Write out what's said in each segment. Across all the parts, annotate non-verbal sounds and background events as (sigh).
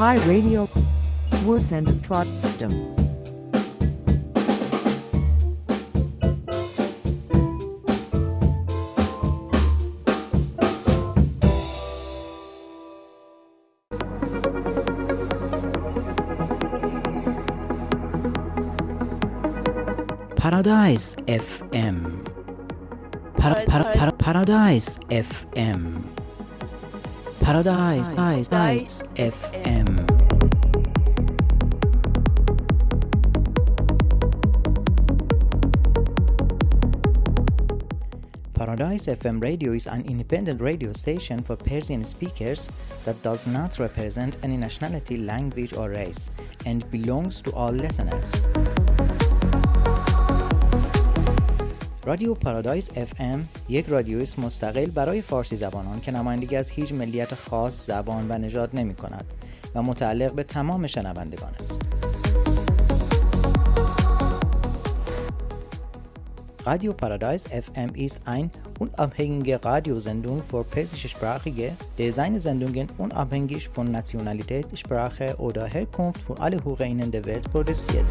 Hi Radio Worsend system. Paradise FM. Par, par, par, Paradise FM. Paradise, Paradise FM. Paradise FM radio is an independent radio station for Persian speakers that does not represent any nationality, language, or race and belongs to all listeners. رادیو پارادایس FM یک رادیویست مستقل برای فارسی زبانان که نمایندگی از هیچ ملیت خاص زبان و نژاد نمی کند و متعلق به تمام شنوندگان است. Radio Paradise FM ist ein unabhängige Radiosendung für persischsprachige, der seine Sendungen unabhängig von Nationalität, Sprache oder Herkunft für alle HörerInnen der Welt produziert.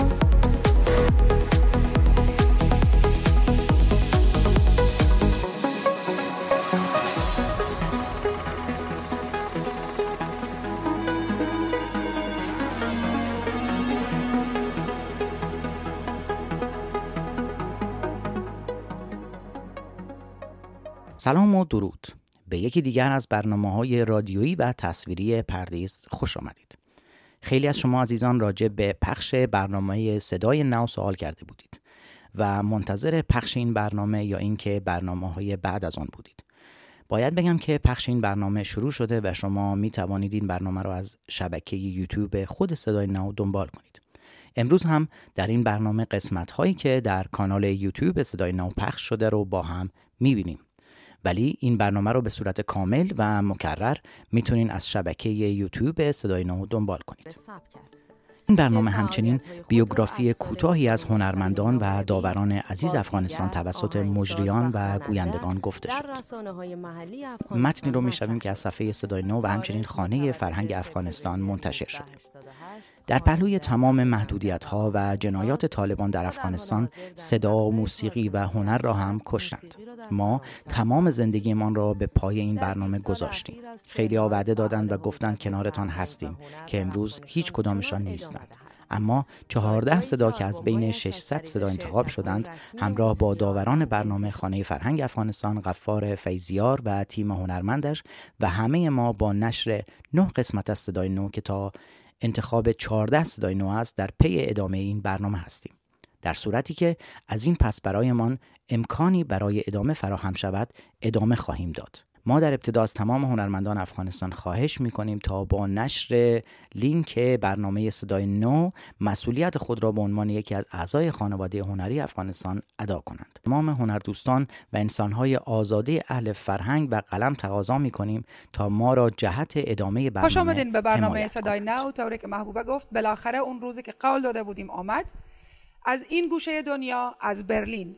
سلام و درود. به یکی دیگر از برنامه های رادیویی و تصویری پردیس خوش آمدید. خیلی از شما عزیزان راجع به پخش برنامه صدای نو سوال کرده بودید و منتظر پخش این برنامه یا اینکه برنامه های بعد از آن بودید. باید بگم که پخش این برنامه شروع شده و شما می توانید این برنامه را از شبکه یوتیوب خود صدای نو دنبال کنید. امروز هم در این برنامه قسمت هایی که در کانال یوتیوب صدای نو پخش شده رو با هم می بینیم ولی این برنامه رو به صورت کامل و مکرر می‌تونین از شبکه یوتیوب صدای نو دنبال کنید. این برنامه همچنین بیوگرافی کوتاهی از هنرمندان و داوران عزیز افغانستان توسط مجریان و گویندگان گفته شد. متنی رو می‌شویم که از صفحه صدای نو و همچنین خانه فرهنگ افغانستان منتشر شده. در پهلوی تمام محدودیت ها و جنایات طالبان در افغانستان صدا، موسیقی و هنر را هم کشتند. ما تمام زندگیمان را به پای این برنامه گذاشتیم. خیلی وعده دادند و گفتند کنارتان هستیم که امروز هیچ کدامشان نیستند. اما چهارده صدا که از بین 600 صدا انتخاب شدند همراه با داوران برنامه خانه فرهنگ افغانستان غفار فیزیار و تیم هنرمندش و همه ما با نشر نه قسمت از صدای نو که تا انتخاب 14 صدای نو است در پی ادامه این برنامه هستیم. در صورتی که از این پس برایمان امکانی برای ادامه فراهم شود ادامه خواهیم داد. ما در ابتدا از تمام هنرمندان افغانستان خواهش می کنیم تا با نشر لینک برنامه صدای نو مسئولیت خود را به عنوان یکی از اعضای خانواده هنری افغانستان ادا کنند. تمام هنردوستان و انسانهای آزاده اهل فرهنگ و قلم تقاضا می کنیم تا ما را جهت ادامه برنامه خوش آمدین به برنامه صدای نو. طوری که محبوبه گفت بالاخره اون روزی که قول داده بودیم آمد. از این گوشه دنیا از برلین.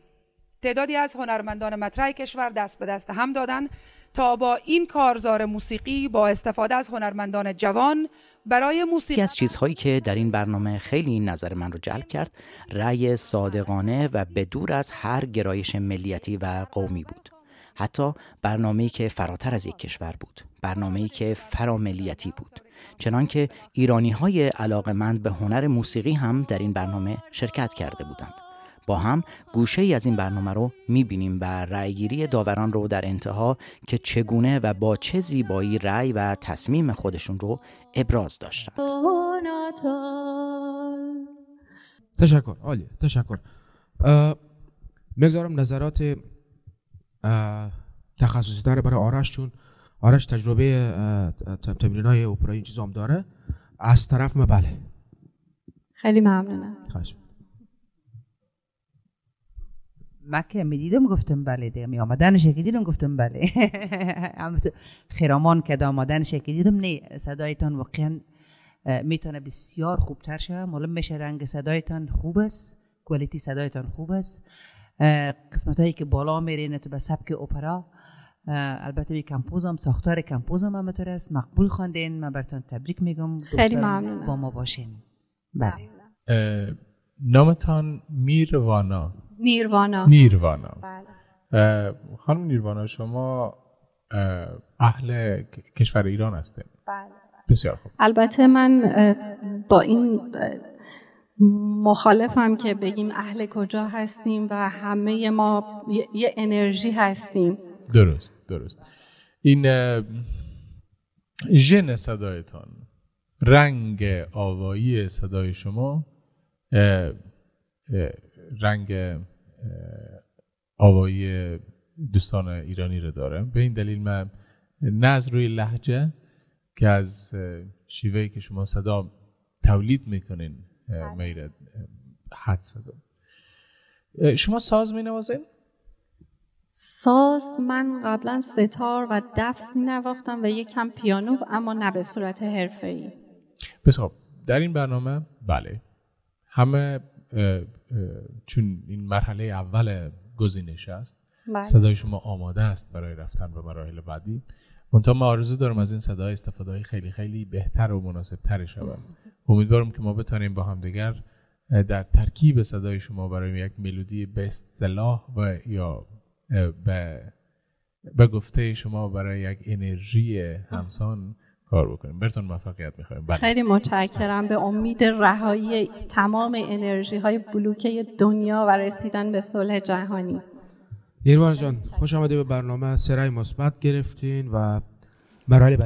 تعدادی از هنرمندان مطرح کشور دست به دست هم دادن. تا با این کارزار موسیقی با استفاده از هنرمندان جوان برای موسیقی از چیزهایی که در این برنامه خیلی نظر من رو جلب کرد رأی صادقانه و به دور از هر گرایش ملیتی و قومی بود. حتی برنامه‌ای که فراتر از یک کشور بود برنامه‌ای که فراملیتی بود. چنانکه ایرانی های علاقمند به هنر موسیقی هم در این برنامه شرکت کرده بودند. با هم گوشه ای از این برنامه رو می‌بینیم و رأیگیری داوران رو در انتها که چگونه و با چه زیبایی رأی و تصمیم خودشون رو ابراز داشتند. تشکر. عالی تشکر. مگذارم نظرات تخصصی داره برای آرش چون آرش تجربه تمرین های این چیز هم داره. از طرف ما بله. خیلی ممنونم. خواهش من که می‌دیدم گفتم بله دیگه می آمدن که دیدم گفتم بله. (laughs) خیرامان که آمدن که دیدم نه صدایتان واقعا می‌تونه بسیار خوبتر شه. معلوم میشه رنگ صدایتان خوب است کوالیتی صدایتان خوب است. قسمت هایی که بالا میرین تو به سبک اپرا البته به کمپوزم ساختار کمپوزم هم است. مقبول خواندین من براتون تبریک میگم. خیلی ممنونم. با ما باشین. بله. نامتان میروانا نیروانا نیروانا بله. خانم نیروانا شما اه، اهل کشور ایران هستید بله. بسیار خوب. البته من با این مخالفم که بگیم اهل کجا هستیم و همه ما یه- انرژی هستیم. درست درست. این ژن صدایتان رنگ آوایی صدای شما رنگ آوایی دوستان ایرانی رو داره به این دلیل من نه از روی لحجه که از شیوهی که شما صدا تولید می‌کنین اه، میره حد صدا شما ساز می نوازین؟ ساز من قبلا ستار و دف می نواختم و یکم پیانو اما نه به صورت حرفه‌ای بسیار خوب. در این برنامه بله همه چون این مرحله اول گزینش است. بله. صدای شما آماده است برای رفتن به مراحل بعدی. منتها ما آرزو دارم از این صدا استفاده های خیلی خیلی بهتر و مناسب تر شود. (laughs) امیدوارم که ما بتانیم با همدیگر اه، در ترکیب صدای شما برای یک ملودی به اصطلاح و یا به به گفته شما برای یک انرژی همسان کار بکنیم برتون موفقیت می‌خوایم بله خیلی متشکرم به امید رهایی تمام انرژی های بلوکه دنیا و رسیدن به صلح جهانی نیروان جان خوش آمده به برنامه سرای مثبت گرفتین و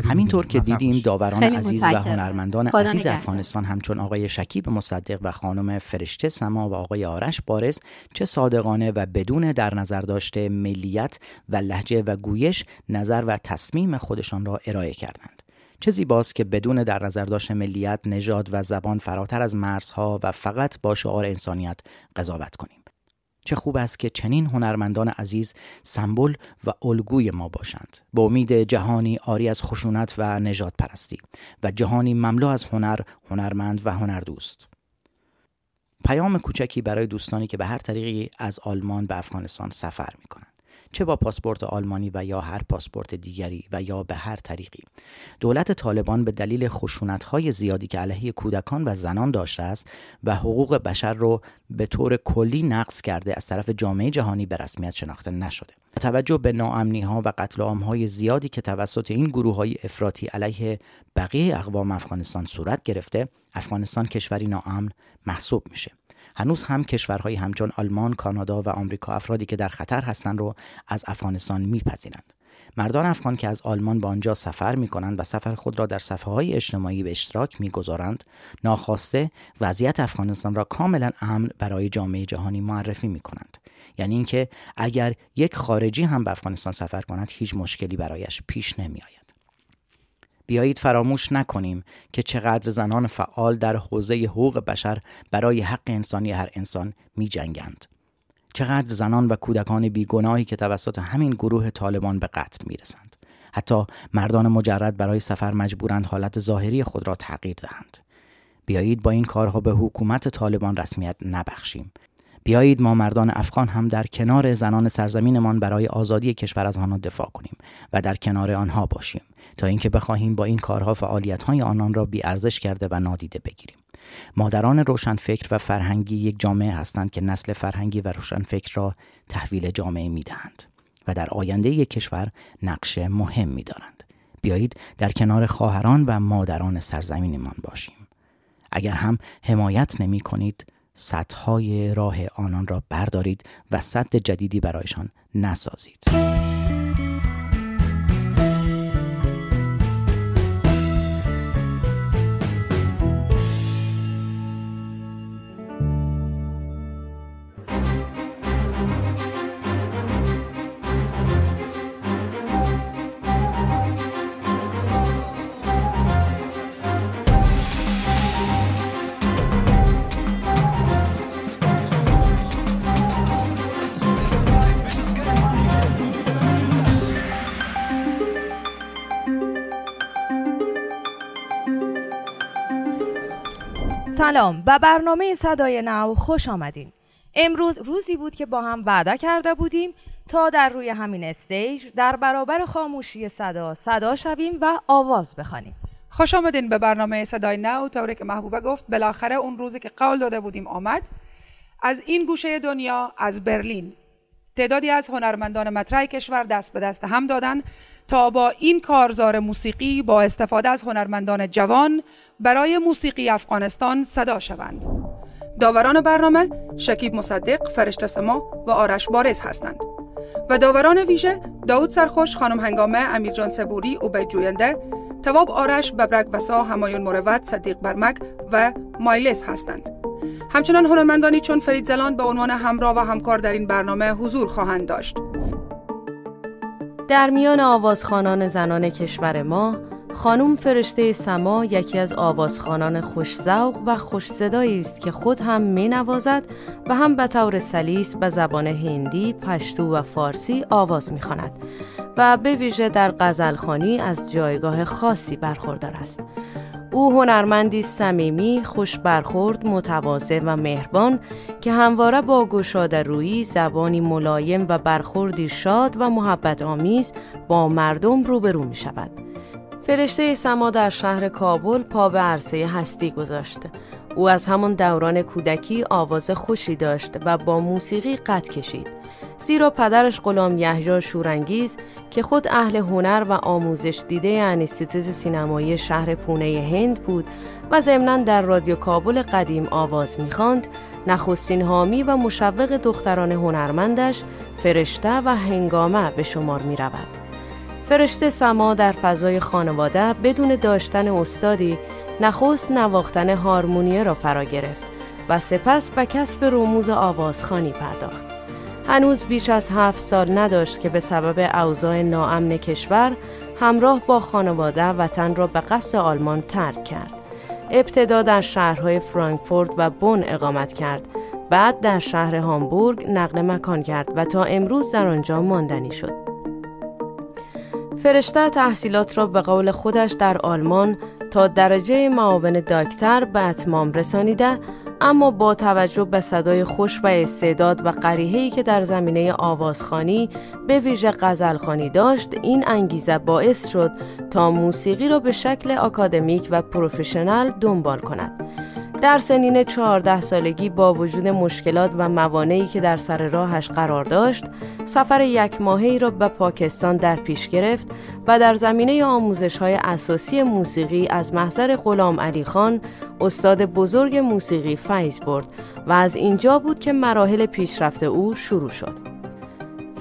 همینطور. که دیدیم. داوران عزیز و. هنرمندان عزیز. افغانستان همچون آقای شکیب مصدق و خانم فرشته سما و آقای آرش بارز چه صادقانه و بدون در نظر داشته ملیت و لحجه و گویش نظر و تصمیم خودشان را ارائه کردند چه زیباست که بدون در نظر داشته ملیت، نژاد و زبان فراتر از مرزها و فقط با شعار انسانیت قضاوت کنیم. چه خوب است که چنین هنرمندان عزیز سمبل و الگوی ما باشند. به امید جهانی آری از خشونت و نجات پرستی و جهانی مملو از هنر هنرمند و هنردوست. پیام کوچکی برای دوستانی که به هر طریقی از آلمان به افغانستان سفر می کنند چه با پاسپورت آلمانی و یا هر پاسپورت دیگری و یا به هر طریقی. دولت طالبان به دلیل خشونت‌های زیادی که علیه کودکان و زنان داشته است و حقوق بشر رو به طور کلی نقض کرده از طرف جامعه جهانی به رسمیت شناخته نشده. توجه به ناامنی ها و قتل عام‌های زیادی که توسط این گروه های افراطی علیه بقیه اقوام افغانستان صورت گرفته افغانستان کشوری ناامن محسوب میشه. هنوز هم کشورهایی همچون آلمان، کانادا و آمریکا افرادی که در خطر هستند رو از افغانستان میپذیرند. مردان افغان که از آلمان به آنجا سفر می کنند و سفر خود را در صفحه های اجتماعی به اشتراک می گذارند، ناخواسته وضعیت افغانستان را کاملا امن برای جامعه جهانی معرفی می کنند. یعنی اینکه اگر یک خارجی هم به افغانستان سفر کند هیچ مشکلی برایش پیش نمی آید. بیایید فراموش نکنیم که چقدر زنان فعال در حوزه حقوق بشر برای حق انسانی هر انسان می جنگند. چقدر زنان و کودکان بیگناهی که توسط همین گروه طالبان به قتل می رسند. حتی مردان مجرد برای سفر مجبورند حالت ظاهری خود را تغییر دهند. بیایید با این کارها به حکومت طالبان رسمیت نبخشیم. بیایید ما مردان افغان هم در کنار زنان سرزمینمان برای آزادی کشور از آنها دفاع کنیم و در کنار آنها باشیم تا اینکه بخواهیم با این کارها فعالیت‌های آنان را بی‌ارزش کرده و نادیده بگیریم. مادران روشنفکر و فرهنگی یک جامعه هستند که نسل فرهنگی و روشنفکر را تحویل جامعه می‌دهند و در آینده یک کشور نقش مهم می‌دارند. بیایید در کنار خواهران و مادران سرزمینمان باشیم. اگر هم حمایت نمی کنید سدهای راه آنان را بردارید و سد جدیدی برایشان نسازید. سلام به برنامه صدای نو خوش آمدین. امروز روزی بود که با هم وعده کرده بودیم تا در روی همین استیج در برابر خاموشی صدا صدا شویم و آواز بخوانیم. خوش آمدین به برنامه صدای نو. طوری که محبوبه گفت بالاخره اون روزی که قول داده بودیم آمد. از این گوشه دنیا از برلین. تعدادی از هنرمندان مطرح کشور دست به دست هم دادن. تا با این کارزار موسیقی با استفاده از هنرمندان جوان برای موسیقی افغانستان صدا شوند داوران برنامه شکیب مصدق، فرشته سما و آرش بارز هستند و داوران ویژه داود سرخوش، خانم هنگامه، امیرجان سبوری، اوبید جوینده، تواب آرش، ببرک وسا، همایون مروت، صدیق برمک و مایلس هستند. همچنان هنرمندانی چون فرید زلان به عنوان همراه و همکار در این برنامه حضور خواهند داشت. در میان آوازخانان زنان کشور ما خانم فرشته سما یکی از آوازخانان خوشزوق و خوش است که خود هم می نوازد و هم به طور سلیس به زبان هندی، پشتو و فارسی آواز می خاند و به ویژه در غزلخانی از جایگاه خاصی برخوردار است. او هنرمندی صمیمی، خوش برخورد، متواضع و مهربان که همواره با گشاده رویی زبانی ملایم و برخوردی شاد و محبت آمیز با مردم روبرو می شود. فرشته سما در شهر کابل پا به عرصه هستی گذاشت. او از همان دوران کودکی آواز خوشی داشت و با موسیقی قد کشید. زیرا پدرش غلام یحیی شورانگیز که خود اهل هنر و آموزش دیده انستیتوت سینمایی شهر پونه هند بود و ضمنا در رادیو کابل قدیم آواز می‌خواند نخستین حامی و مشوق دختران هنرمندش فرشته و هنگامه به شمار می رود. فرشته سما در فضای خانواده بدون داشتن استادی نخست نواختن هارمونیه را فرا گرفت و سپس به کسب رموز آوازخانی پرداخت. هنوز بیش از هفت سال نداشت که به سبب اوضاع ناامن کشور همراه با خانواده وطن را به قصد آلمان ترک کرد. ابتدا در شهرهای فرانکفورت و بون اقامت کرد بعد در شهر هامبورگ نقل مکان کرد و تا امروز در آنجا ماندنی شد. فرشته تحصیلات را به قول خودش در آلمان تا درجه معاون دکتر به اتمام رسانیده اما با توجه به صدای خوش و استعداد و قریهی که در زمینه آوازخانی به ویژه غزلخانی داشت این انگیزه باعث شد تا موسیقی را به شکل آکادمیک و پروفشنال دنبال کند. در سنین 14 سالگی با وجود مشکلات و موانعی که در سر راهش قرار داشت، سفر یک ماهی را به پاکستان در پیش گرفت و در زمینه آموزش های اساسی موسیقی از محضر غلام علی خان، استاد بزرگ موسیقی فیض برد و از اینجا بود که مراحل پیشرفت او شروع شد.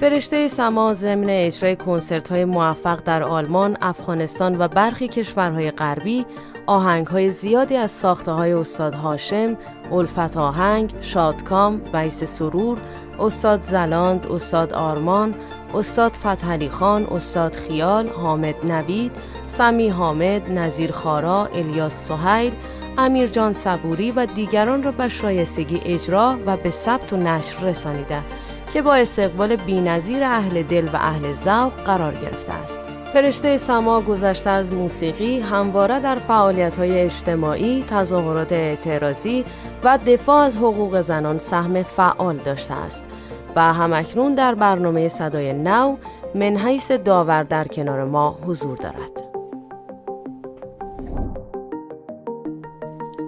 فرشته سما ضمن اجرای کنسرت های موفق در آلمان، افغانستان و برخی کشورهای غربی آهنگ های زیادی از ساخته های استاد هاشم، الفت آهنگ، شادکام، ویس سرور، استاد زلاند، استاد آرمان، استاد فتحعلی خان، استاد خیال، حامد نوید، سمی حامد، نظیر خارا، الیاس سهیل، امیر جان صبوری و دیگران را به شایستگی اجرا و به ثبت و نشر رسانیده که با استقبال بینظیر اهل دل و اهل ذوق قرار گرفته است. فرشته سما گذشته از موسیقی همواره در های اجتماعی، تظاهرات اعتراضی و دفاع از حقوق زنان سهم فعال داشته است و همکنون در برنامه صدای نو من حیث داور در کنار ما حضور دارد.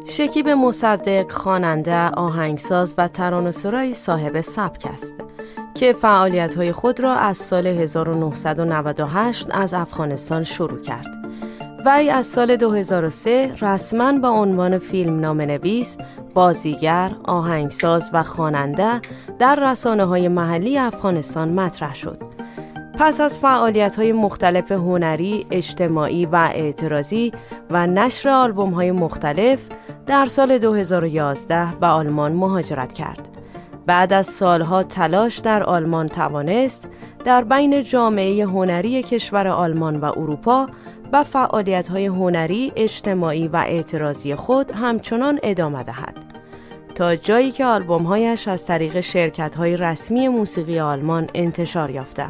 شکیب مصدق خواننده، آهنگساز و ترانه‌سرای صاحب سبک است. که فعالیت خود را از سال 1998 از افغانستان شروع کرد. وی از سال 2003 رسما به عنوان فیلم نام نویس، بازیگر، آهنگساز و خواننده در رسانه های محلی افغانستان مطرح شد. پس از فعالیت های مختلف هنری، اجتماعی و اعتراضی و نشر آلبوم های مختلف در سال 2011 به آلمان مهاجرت کرد. بعد از سالها تلاش در آلمان توانست در بین جامعه هنری کشور آلمان و اروپا و فعالیت‌های هنری، اجتماعی و اعتراضی خود همچنان ادامه دهد. تا جایی که آلبومهایش از طریق شرکت‌های رسمی موسیقی آلمان انتشار یافته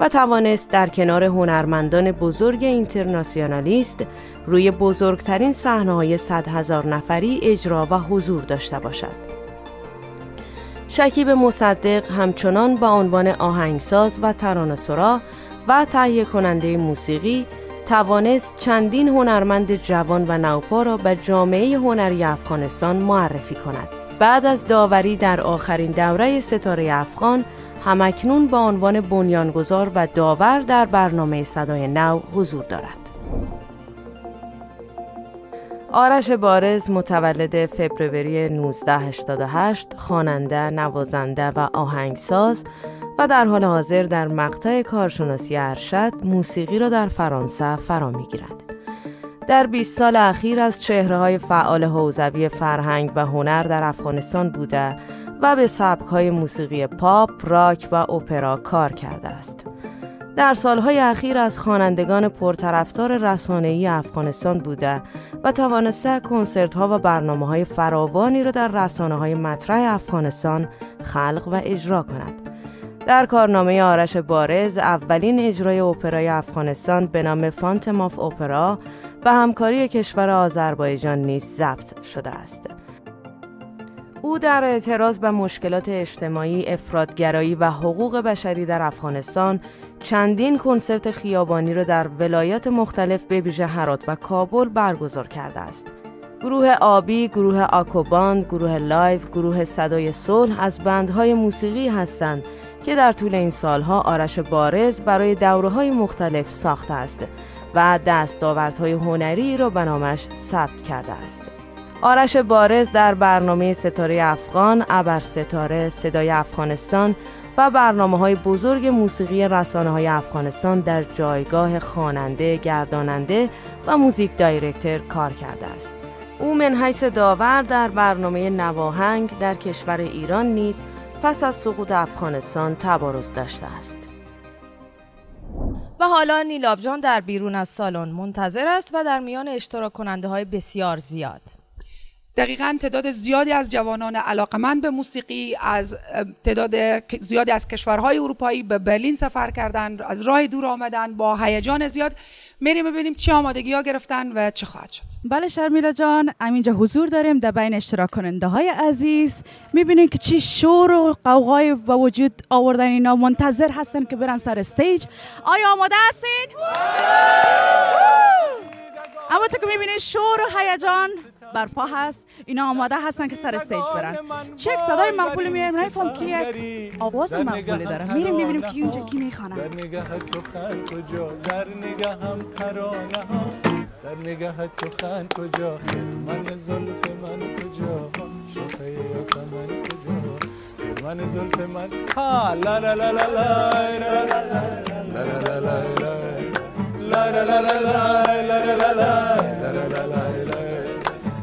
و توانست در کنار هنرمندان بزرگ اینترناسیونالیست روی بزرگترین صحنه‌های صد هزار نفری اجرا و حضور داشته باشد. شکیب مصدق همچنان با عنوان آهنگساز و ترانه‌سرا و تهیه کننده موسیقی توانست چندین هنرمند جوان و نوپا را به جامعه هنری افغانستان معرفی کند. بعد از داوری در آخرین دوره ستاره افغان همکنون با عنوان بنیانگذار و داور در برنامه صدای نو حضور دارد. آرش بارز متولد فبروری 1988 خواننده، نوازنده و آهنگساز و در حال حاضر در مقطع کارشناسی ارشد موسیقی را در فرانسه فرا می‌گیرد. در 20 سال اخیر از چهره های فعال حوزوی فرهنگ و هنر در افغانستان بوده و به سبک های موسیقی پاپ، راک و اپرا کار کرده است. در سالهای اخیر از خوانندگان پرطرفدار رسانه‌ای افغانستان بوده و توانسته کنسرت ها و برنامه های فراوانی را در رسانه های مطرح افغانستان خلق و اجرا کند. در کارنامه آرش بارز اولین اجرای اپرای افغانستان به نام فانتم آف اپرا و همکاری کشور آذربایجان نیز ضبط شده است. او در اعتراض به مشکلات اجتماعی، افرادگرایی و حقوق بشری در افغانستان چندین کنسرت خیابانی را در ولایات مختلف به ویژه هرات و کابل برگزار کرده است. گروه آبی، گروه آکوباند، گروه لایو، گروه صدای صلح از band های موسیقی هستند که در طول این سالها آرش بارز برای دوره های مختلف ساخته است و دستاوردهای هنری را به نامش ثبت کرده است. آرش بارز در برنامه ستاره افغان، ابر ستاره، صدای افغانستان و برنامه های بزرگ موسیقی رسانه های افغانستان در جایگاه خواننده، گرداننده و موزیک دایرکتر کار کرده است. او من حیث داور در برنامه نواهنگ در کشور ایران نیز پس از سقوط افغانستان تبارز داشته است. و حالا نیلاب جان در بیرون از سالن منتظر است و در میان اشتراک کننده های بسیار زیاد دقیقا تعداد زیادی از جوانان علاقمند به موسیقی از تعداد زیادی از کشورهای اروپایی به برلین سفر کردن از راه دور آمدن با هیجان زیاد. میریم ببینیم چه آمادگی ها گرفتن و چه خواهد شد. بله شرمیلا جان همینجا حضور داریم در بین اشتراک کننده های عزیز. می‌بینیم که چی شور و غوغای به وجود آوردن اینا منتظر هستن که برن سر stage. آیا آماده هستین؟ اما تو که می‌بینید شور و هیجان برپا هست اینا آماده هستن که سر stage برن چک صدای مقبول میایم نمیفهم کی یک آواز مقبولی داره میریم می‌بینیم کی اونجا کی می‌خوانه در نگهت سخن کجا در نگهم ترانه ها در نگهت سخن کجا من زلف من کجا شوخه یاسمن کجا من زلف من ها لا لا لا لا لا لا لا لا لا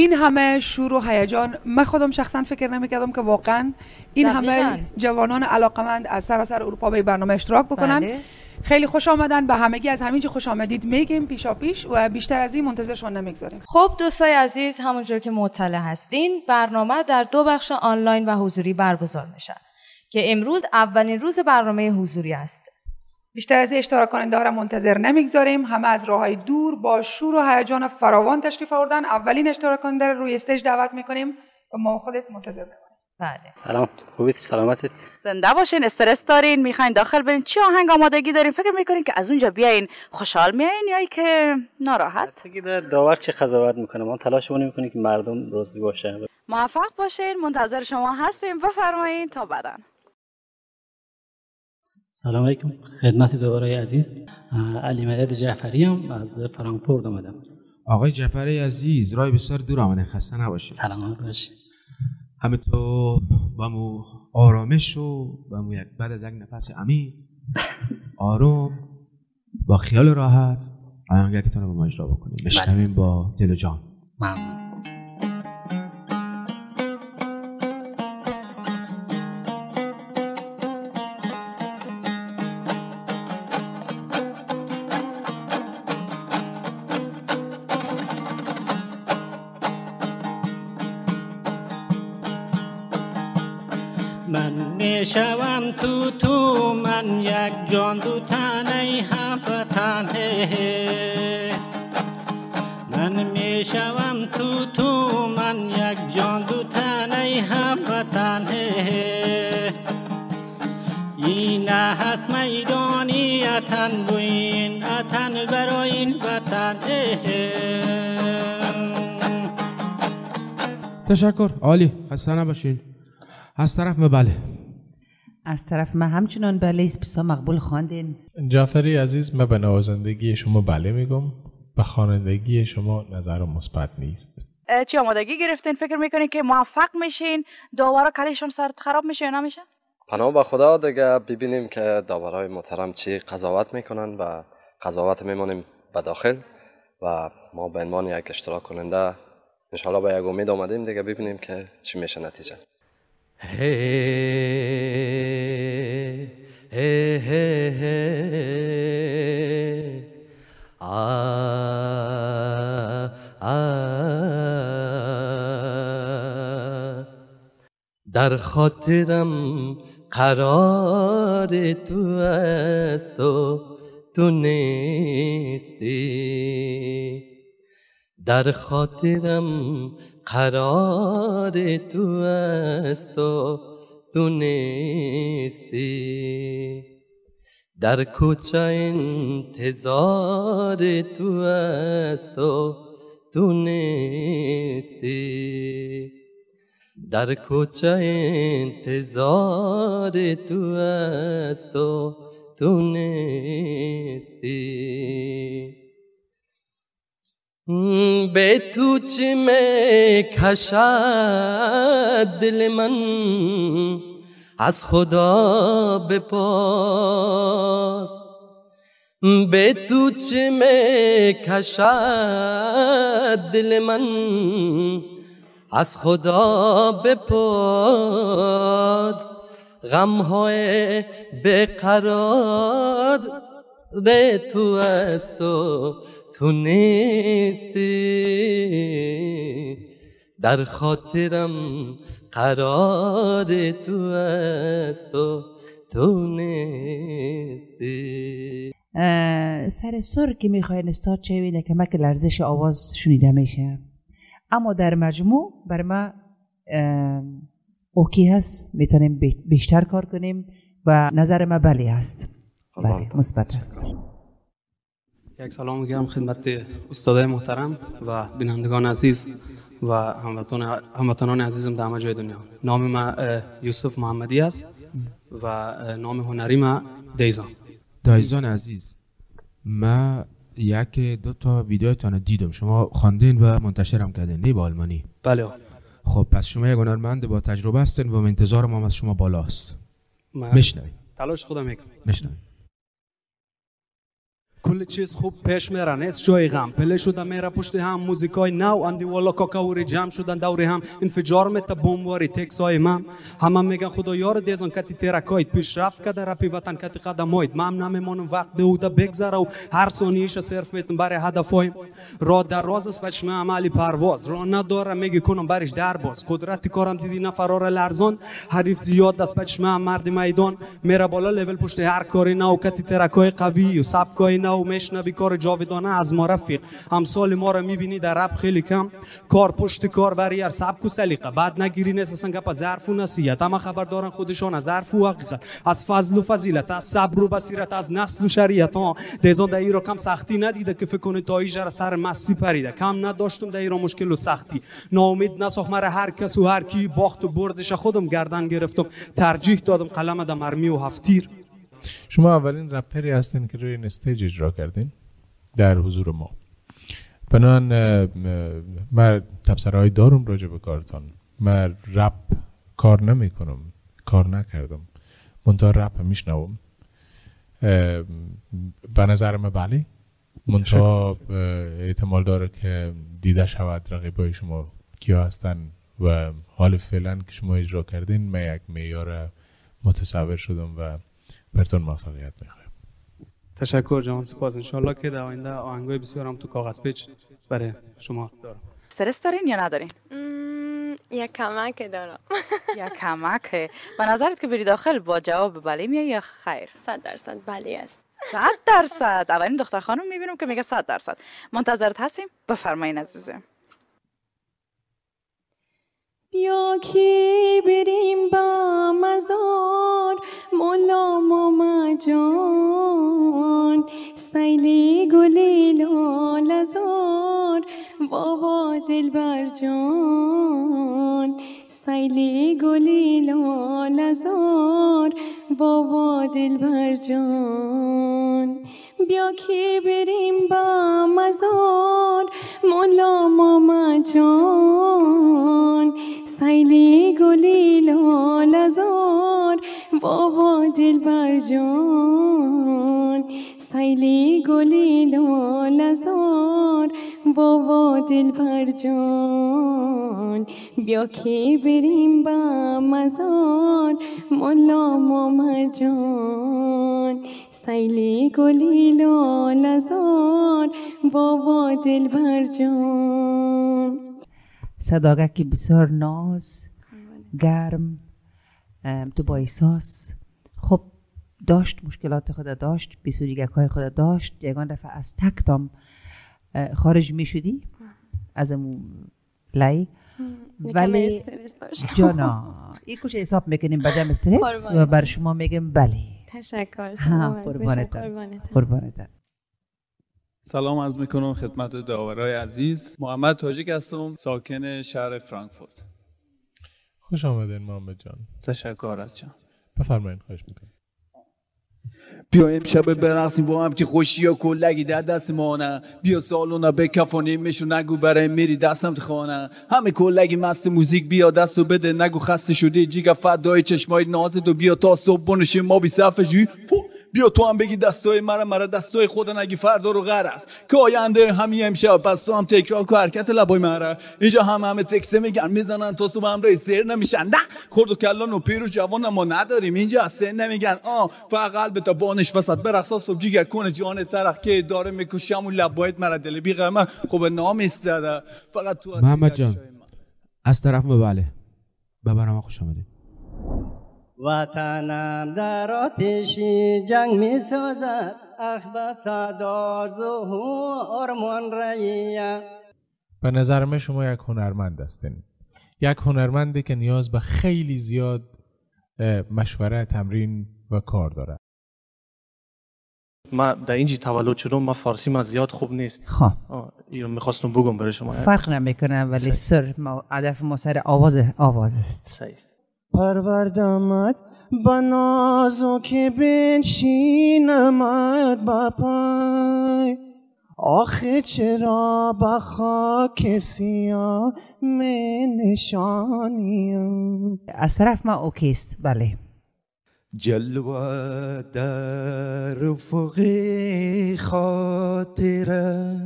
این همه شور و هیجان من خودم شخصا فکر نمی‌کردم که واقعا این همه جوانان علاقمند از سراسر اروپا به برنامه اشتراک بکنن. بله. خیلی خوش آمدن به همگی از همینجا خوش آمدید میگیم پیشا پیش و بیشتر از این منتظرشون نمی‌گذاریم. خب دوستای عزیز همونجور که مطلع هستین برنامه در دو بخش آنلاین و حضوری برگزار میشه که امروز اولین روز برنامه حضوری است. بیشتر از اشتراک کننده ها را منتظر نمی‌گذاریم. همه از راه های دور با شور و هیجان فراوان تشریف آوردن. اولین اشتراک کننده رو روی استیج دعوت می‌کنیم. و ما خودت منتظر بمونیم بله. سلام. خوبید؟ سلامتید زنده باشین استرس دارین می‌خواین داخل برین. چی آهنگ آمادگی دارین؟ فکر می‌کنین که از اونجا بیاین خوشحال میاین یا که ناراحت؟ داور چه قضاوت می‌کنه؟ ما تلاش می‌کنیم که مردم راضی باشه موفق باشین منتظر شما هستیم. بفرمایید تا بعدا سلام علیکم. خدمت دوباره عزیز. علی مدد جعفری هم از فرانکفورت آمدم آقای جعفری عزیز رای بسیار دور آمده. خسته نباشید. سلامت باشید همه تو با مو آرامش و یک بعد از یک نفس عمیق آروم. با خیال راحت. آهنگرتون رو با ما اجرا بکنیم. بشنویم با دل و جان. ممنون. تشکر. عالی. خسته نباشین. از طرف ما بله. از طرف من همچنان بله. است بسیار مقبول خواندین. جعفری عزیز من به نوازندگی شما بله میگم. به خوانندگی شما نظر مثبت نیست. چی آمادگی گرفتین؟ فکر می‌کنین که موفق میشین؟ داورا کلیشان سر خراب میشه یا نمیشه؟ پناه به خدا دیگه. ببینیم که داورای محترم چی قضاوت می‌کنن و قضاوت میمانیم به داخل. و ما به عنوان یک اشتراک کننده انشاءالله به یک امید آمدیم دیگه ببینیم که چی میشه نتیجه. در خاطرم قرار تو است و تو نیستی در خاطرم قرار تو است و تو نیستی در کوچه انتظار تو است و تو نیستی در کوچه انتظار تو است و تو نیستی به تو چی می کشد دل من از خدا بپرس به تو چی می کشد دل من از خدا بپرس غم های بقرار ده تو است و تو نیستی. در خاطرم قرار تو است و تو نیستی. سر سر که می‌خواین استاد که که لرزش آواز شنیده میشه اما در مجموع بر ما اوکی هست؟ می‌تونیم بی- بیشتر کار کنیم و نظر ما بله هست بله مثبت هست یک سلام میگم خدمت استادای محترم و بینندگان عزیز و هموطنان هموطنان عزیزم در همه جای دنیا. نام من اه، یوسف محمدی است و نام هنری من دیزان. دایزان عزیز من یک دو تا ویدیوتان دیدم. شما خواندین و منتشرم کردین نه با آلمانی؟ بله. خب پس شما یک هنرمند با تجربه هستین و انتظار ما از شما بالاست. من میشنویم تلاش خودم می‌کنم. میشنویم کل چیز خوب پیش میره نیست جای غم. پله شده میره پشت هم موزیکای نو اندی والا کاکاوری جمع شدن دور هم. انفجار میته بمباری تکس های من. همه میگن خدا یار دیزان کتی ترکایت. پیشرفت کده رپی وطن کتی قدمایت من نمیمانم وقت به اوده بگذره و هر ثانیهش صرف میتون برای هدفایم را در راز است بچمه عملی پرواز. را نداره میگی کنم برش در باز. قدرتی کارم دیدی نه فرار لرزان. حریف زیاد دست بچمه مرد میدان. میره بالا لول پشت هر کاری. نو کتی ترکای قوی و سبکای نو میشنوی کار جاودانه از ما رفیق. امثال ما رو می‌بینی در رپ خیلی کم. کار پشت کار برای هر سبک و سلیقه. بعد نگیری نیست اصلا گپ ظرف و نصیحت. اما خبر دارن خودشان از ظرف و حقیقت. از فضل و فضیلت از صبر و بصیرت از نسل و شریعت. ها دیزان در کم سختی ندیده که فکر کنه تا ایجا سر مسی پریده. کم نداشتم در ایرا مشکل و سختی. ناامید نساخ مرا هر کس و هر کی. باخت و بردش خودم گردن گرفتم. ترجیح دادم قلم در مرمی و هفتیر. شما اولین رپری هستین که روی این استیج اجرا کردین در حضور ما. بنان من تبصره های دارم راجع به کارتان. من رپ کار نمی کنم کار نکردم. منتها رپ میشنوم. به نظر من بله. منتها احتمال داره که دیده شود رقیبای شما کیا هستن و حال فعلا که شما اجرا کردین من یک معیار متصور شدم و برتون موفقیت می‌خوام تشکر جان سپاس. انشالله که در آینده آهنگای بسیار هم تو کاغذ پیچ برای شما دارم. استرس دارین یا ندارین؟ یک کمک دارم. (laughs) یا کمک به نظرت که بری داخل با جواب بله میای یا خیر؟ صد درصد بله است. صد درصد. اولین دختر خانم می‌بینم که میگه صد درصد. منتظرت هستیم؟ بفرمایین عزیزم. بیا که بریم با مزار. مولا ماما جان ستایلی گلی لالزار بابا دلبر جان ستایلی گلی لالزار بابا دلبر جان. بیا که بریم با مزار مولا ماما جان. سیلی گلی لالزار بابا دلبر جان. سیلی گلی لالزار بابا دلبر جان بیا که بریم با مزار. مولا ماما جان سیلی گلی لالزار بابا دلبر جان. صداگکی بسیار ناز گرم تو با احساس. خب داشت مشکلات خود داشت بیسوریگک های خود داشت. یگان دفعه از تکتام خارج می شدی از امون لای ولی. جانا این کچه حساب می‌کنیم بجم استرس. و بر شما میگم بله. تشکر. قربانتم. قربانتم. سلام عرض می‌کنم خدمت داورای عزیز. محمد تاجیک هستم ساکن شهر فرانکفورت. خوش آمدین محمد جان. تشکر از جان بفرمایین خواهش می‌کنم. بیا امشب برقصیم با هم که خوشی و کلگی در دست مانه بیا سالونا بکفانیمشو نگو برای میری دستم خانه. همه کلگی مست موزیک بیا دست و بده نگو خسته شدی. جیگا فدای چشمای نازت و بیا تا صبح بنشیم ما بی صفحه جوی بیا تو هم بگی دستای مرا مرا دستای خدا نگی فردا رو غر است. که آینده همین امشب پس تو هم تکرار کن حرکت لبای مرا. اینجا هم همه تکسته میگن می‌زنن تا صبح هم سیر نمیشن. نه خورد و کلان و پیر و جوان ما نداریم. اینجا از نمیگن. آه فقط قلب تا بانش وسط. برقصا صبح جیگر کنه جان ترخ که داره می‌کشم و لبایت مرا دل بی غمر خب نام ایستاده. فقط تو از محمد جان از طرف ما بله. به برنامه خوش آمدید. وطنم در آتشی جنگ می سازد. اخ بس ظهور من به نظر من شما یک هنرمند هستین. یک هنرمندی که نیاز به خیلی زیاد مشوره تمرین و کار داره. ما در اینجی تولد شدم ما فارسی ما زیاد خوب نیست. خب. می‌خواستم بگم برای شما. فرق نمی‌کنه ولی سر ما هدف ما سر آواز آواز است. پروردمت با نازو که بنشینمت با پای. آخه چرا با خاک سیاه می نشانیم؟ از طرف ما اوکیست بله. جلوه در افق خاطره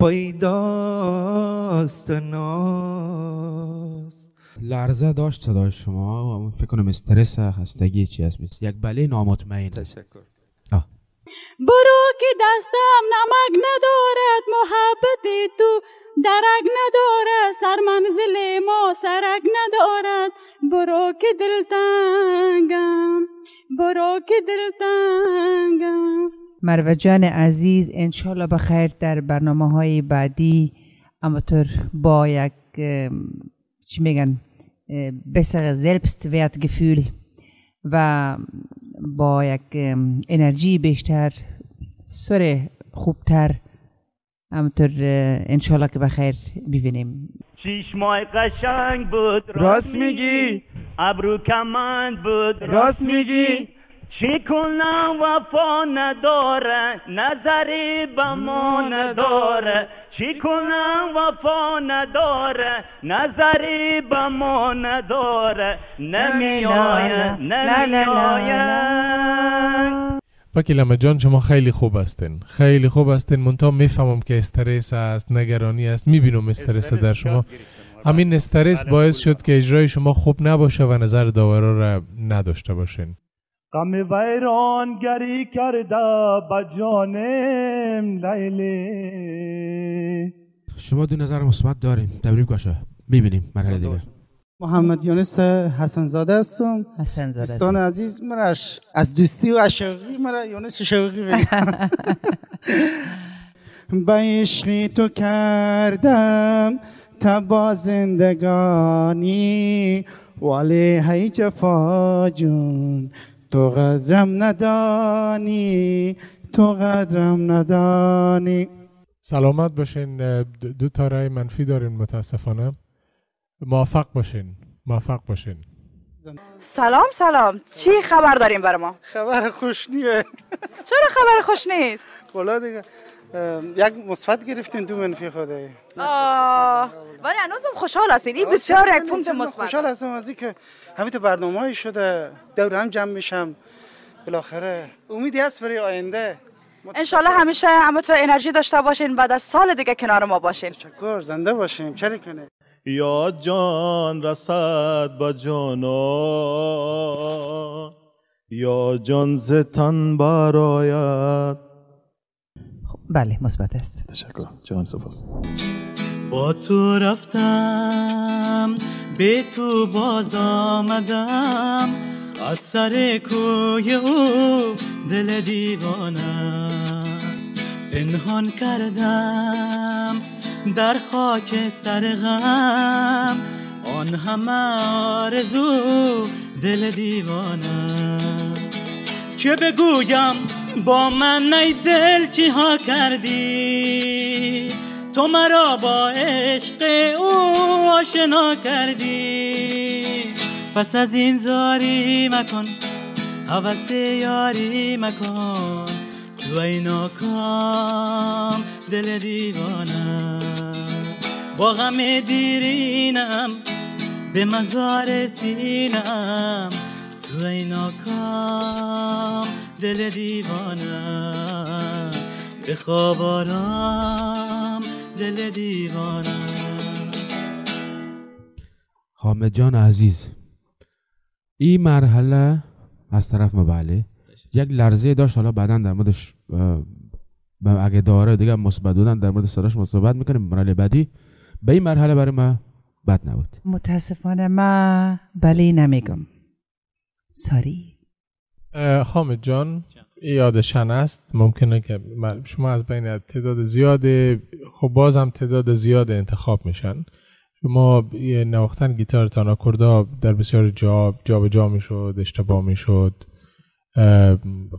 پیداست ناز. لرزه داشت صدای شما. و فکر کنم استرس خستگی چی هست. مثل یک بله نامطمئن. تشکر. برو که دستم نمک ندارد محبت تو درک ندارد. سر منزل ما سرک ندارد. برو که دلتنگم برو که دلتنگم مروه جان عزیز انشالله بخیر در برنامه های بعدی اماتور با یک چی میگن؟ Bessere Selbstwertgefühl و با یک انرژی بیشتر سر خوبتر همطور انشالله که بخیر ببینیم شیش ماه قشنگ بود راست میگی. ابرو کمند بود راست میگی. چی کنم وفا نداره نظری به ما نداره. چی کنم وفا نداره نظری به ما نداره. نمیآید نمیآید. وکیل جان شما خیلی خوب هستین. خیلی خوب هستین. منتها می‌فهمم که استرس است نگرانی است. می‌بینم استرس در شما. همین استرس باعث شد که اجرای شما خوب نباشه و نظر داورا را نداشته باشین. غم ویرانگری کرده به جانم لیلی. شما دو نظر مثبت داریم تبریک باشه. می‌بینیم مرحله دیگه. محمد یونس حسن زاده هستم. حسن زاده دوستان عزیز مرش از دوستی و عشقی مرا یونس شوقی بگم (laughs) به عشقی تو کردم تبا زندگانی. ولی هی جفا جون. تو قدرم ندانی تو قدرم ندانی. سلامت باشین دو تا رای منفی دارین متاسفانه. موفق باشین موفق باشین. سلام سلام. چی خبر داریم برای ما؟ خبر خوش نیه. چرا خبر خوش نیست؟ والا دیگه. یک مثبت گرفتین دو منفی خوده آه، ولی هنوزم خوشحال هستین. این بسیار یک پونت مثبت. خوشحال هستم از اینکه همین برنامه شده دور هم جمع میشم. بالاخره امیدی هست برای آینده. انشالله همیشه همه تو انرژی داشته باشین بعد از سال دیگه کنار ما باشین. تشکر زنده باشیم چرا کنه یا جان رسد به جانا یا جان ز تن برآید. بله مثبت است. تشکر. جان سپاس. با تو رفتم به تو باز آمدم. از سر کوی او دل دیوانه پنهان کردم. در خاکستر غم آن همه آرزو دل دیوانه. چه بگویم؟ با من ای دل چی ها کردی؟ تو مرا با عشق او آشنا کردی. پس از این زاری مکن حوث یاری مکن. تو ای ناکام دل دیوانه. با غم دیرینم به مزار سینم. تو ای ناکام دل دیوانه به خواب آرام دل دیوانه. حامد جان عزیز این مرحله از طرف ما بله یک لرزه داشت حالا بعدا در موردش اگه داره دیگه مثبت بودن در مورد صداش صحبت می‌کنیم. مرحله بعدی به این مرحله برای ما بد نبود. متاسفانه ما بله نمیگم. ساری. حامد جان یادشن است. ممکنه که شما از بین تعداد زیاد خب باز هم تعداد زیاد انتخاب میشن. شما نواختن گیتارتان آکوردا در بسیار جا جا جا می‌شد اشتباه می‌شد.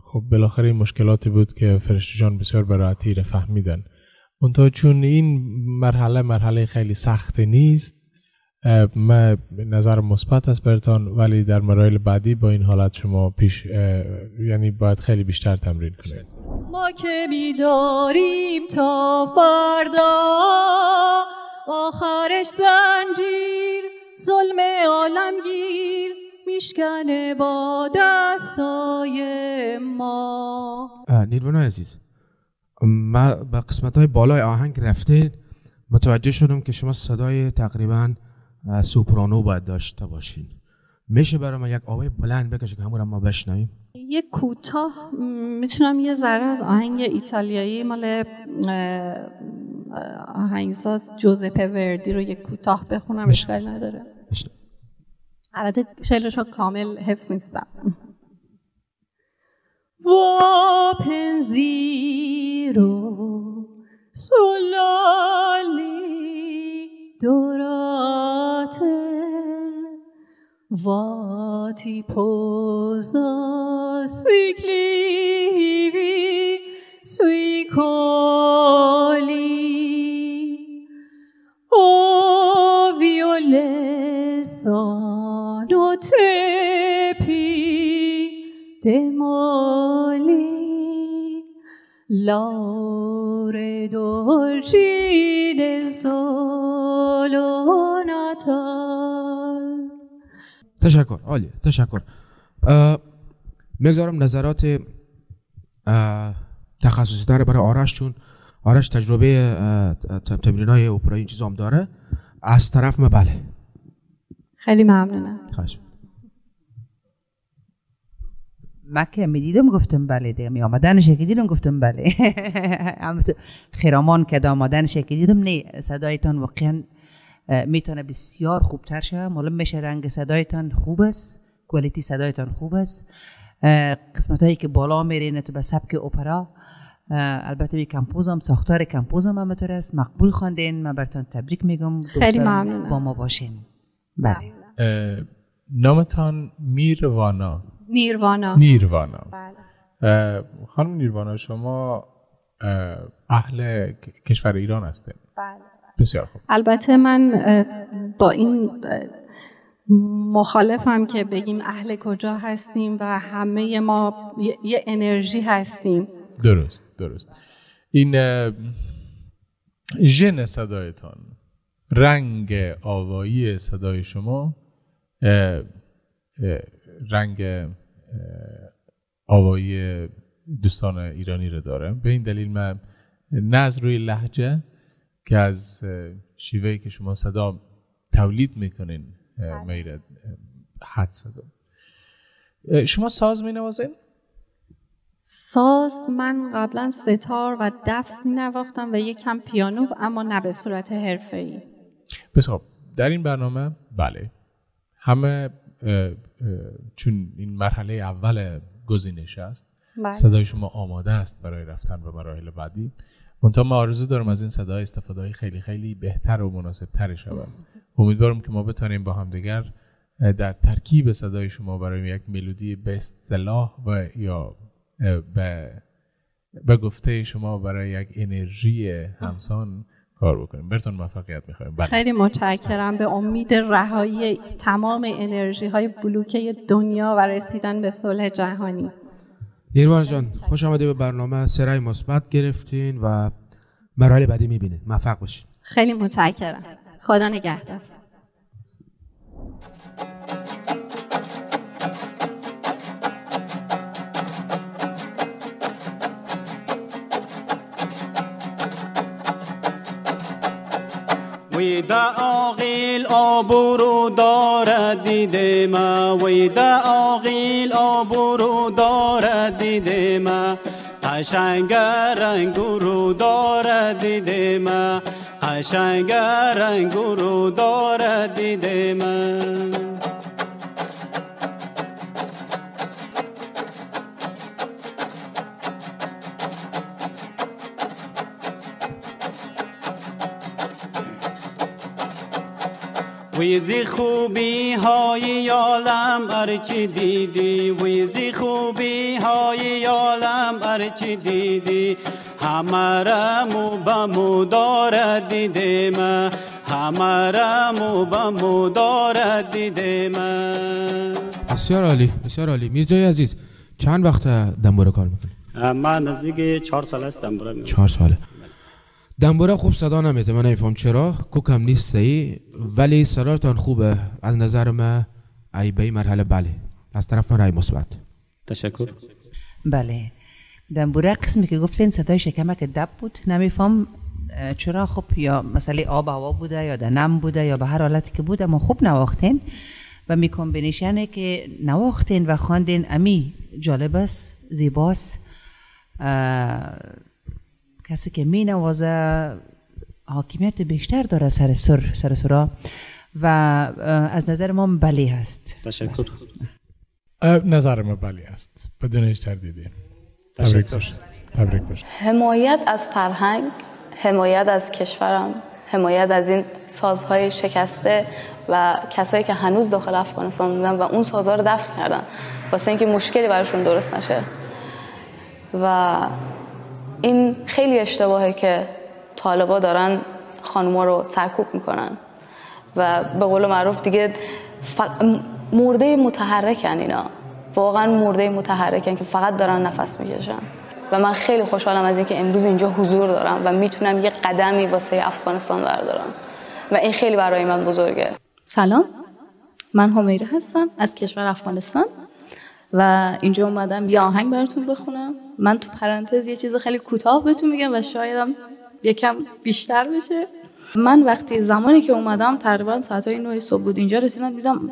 خب بالاخره این مشکلاتی بود که فرشته جان بسیار به راحتی را فهمیدن منتها چون این مرحله مرحله خیلی سخت نیست من نظر مثبت است برتان ولی در مراحل بعدی با این حالت شما پیش یعنی باید خیلی بیشتر تمرین کنید. ما که بیداریم تا فردا آخرش زنجیر ظلم عالمگیر میشکنه با دستای ما. اه، نیرونا عزیز ما به قسمت های بالای آهنگ رفته متوجه شدم که شما صدای تقریبا سوپرانو باید داشته باشین. میشه برای ما یک آوای بلند بکشه که همون ما بشنویم؟ یه کوتاه می‌تونم یه ذره از آهنگ ایتالیایی مال آهنگساز جوزپه وردی رو یه کوتاه بخونم اشکال نداره. البته شعرش رو کامل حفظ نیستم. pensiero sull'ali Vati posa swiklivi swikoli O violesa no tepi demoli Laure dolci del solo. تشکر. عالی تشکر. می‌گذارم نظرات تخصصی تر برای آرش چون آرش تجربه تمرین های اپرایی این چیز هم داره. از طرف ما بله. خیلی ممنونم. خواهش. من که می دیدم گفتم بله دیگه. می آمدنش که دیدم گفتم بله. (laughs) خیرامان که آمدنش که دیدم نه. صدایتان واقعا می‌تونه بسیار خوبتر شه. معلوم میشه رنگ صدایتان خوب است. کوالیتی صدایتان خوب است. قسمت هایی که بالا میرین تو به سبک اپرا. البته بی کمپوزم ساختار کمپوزم هم بطور است. مقبول خواندین. من برتان تبریک میگم. خیلی ممنونم. با ما باشین. بله. نامتان میروانا نیروانا نیروانا بله. خانم نیروانا شما اه، اهل کشور ایران هستید بله. بسیار خوب. البته من با این مخالفم که بگیم اهل کجا هستیم و همه ما یه- انرژی هستیم. درست درست. این ژن صدایتان رنگ آوایی صدای شما رنگ آوایی دوستان ایرانی رو داره. به این دلیل من نه از روی لحجه که از شیوهی که شما صدا تولید می‌کنین میره اه، حد صدا شما ساز می نوازین؟ ساز من قبلا ستار و دف می نواختم و یکم پیانو اما نه به صورت حرفه‌ای بسیار خوب. در این برنامه بله همه چون این مرحله اول گزینش است بله. صدای شما آماده است برای رفتن به مراحل بعدی منتها ما آرزو دارم از این صدای استفاده های خیلی خیلی بهتر و مناسب تری شود امیدوارم که ما بتانیم با همدیگر در ترکیب صدای شما برای یک ملودی به اصطلاح و یا به به گفته شما برای یک انرژی همسان کار بکنیم. برتون موفقیت می‌خوایم. بله. خیلی متشکرم. به امید رهایی تمام انرژی های بلوکه دنیا و رسیدن به صلح جهانی. نیروان جان خوش آمده به برنامه. سرای مثبت گرفتین و مراحل بعدی می‌بینید موفق باشین. خیلی متشکرم. خدا نگهدار. وی دا آقیل آبورو دارد دیده ما. وی دا آقیل آبورو دارد دیده ما. قشنگ رنگو رو دارد دیده ما. قشنگ رنگو رو دارد دیده ما. ویزی خوبی های عالم ارچی دیدی؟ ویزی خوبی های عالم ارچی دیدی؟ همه مو بمو دارد دیده ما همه مو بمو دارد دیده ما بسیار عالی بسیار عالی. میرزای عزیز چند وقت دنبوره کار می‌کنی؟ من نزدیک چهار سال هستم برای چهار ساله. دنبوره خوب صدا نمیده من نمیفهم چرا؟ کوکم نیست ای ولی صداتان خوبه. از نظر من ای به مرحله بله. از طرف من رای مثبت. تشکر. بله. دنبوره قسمی که گفتین صدای شکمک دب بود. نمیفهم چرا؟ خب یا مسئله آب هوا بوده یا دنم بوده یا به هر حالتی که بود اما خوب نواختین. و می کمبینیشنه که نواختین و خواندین. امی جالب است زیباست. کسی که می نوازه حاکمیت بیشتر داره سر سر سر سرا و از نظر ما بلی هست. تشکر. نظر ما بلی است بدون هیچ تردیدی تبریک باشید تبریک باشید حمایت از فرهنگ حمایت از کشورم حمایت از این سازهای شکسته و کسایی که هنوز داخل افغانستان بودن و اون سازها رو دفن کردن. واسه اینکه مشکلی براشون درست نشه. و این خیلی اشتباهه که طالبا دارن خانوما رو سرکوب می‌کنن و به قول معروف دیگه مرده متحرکن اینا. واقعا مرده متحرکن که فقط دارن نفس می‌کشن. و من خیلی خوشحالم از اینکه امروز اینجا حضور دارم و می‌تونم یه قدمی واسه افغانستان بردارم. و این خیلی برای من بزرگه. سلام. من همیره هستم از کشور افغانستان. و اینجا اومدم یه آهنگ براتون بخونم. من تو پرانتز یه چیز خیلی کوتاه بهتون میگم و شایدم یکم بیشتر بشه. من وقتی زمانی که اومدم تقریبا ساعت های صبح بود. اینجا رسیدم دیدم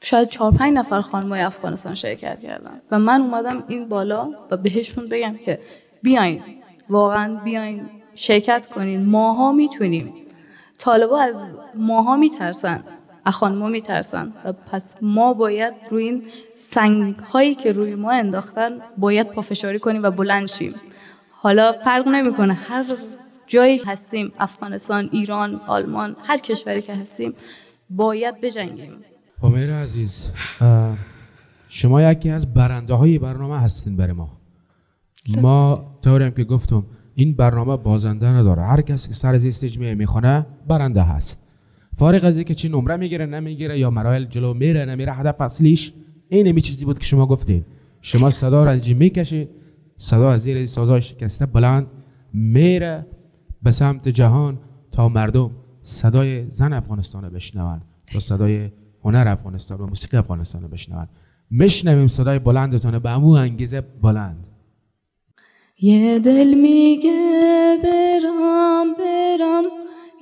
شاید چهار پنج نفر خانمای افغانستان شرکت کردن. و من اومدم این بالا و بهشون بگم که بیاین واقعا بیاین شرکت کنین. ماها می‌تونیم. طالبا از ماها میترسن. از خانما میترسن. و پس ما باید روی این سنگ هایی که روی ما انداختن باید پافشاری کنیم و بلند شیم. حالا فرق نمی‌کنه. هر جایی هستیم افغانستان ایران آلمان هر کشوری که هستیم باید بجنگیم. همیر عزیز شما یکی از برنده های برنامه هستین برای ما. ما طوریم که گفتم این برنامه بازنده نداره. هر کسی که سر از استیج می‌خونه برنده هست. فارغ از اینکه چی نمره می‌گیره نمی‌گیره یا مراحل جلو میره نمیره هدف اصلیش این می چیزی بود که شما گفتید شما صدا رنجی می‌کشید صدا از زیر سازای شکسته بلند میره به سمت جهان تا مردم صدای زن افغانستان رو بشنون تا صدای هنر افغانستان و موسیقی افغانستان رو بشنون. میشنویم صدای بلندتون به امو انگیزه بلند. یه دل میگه برم برم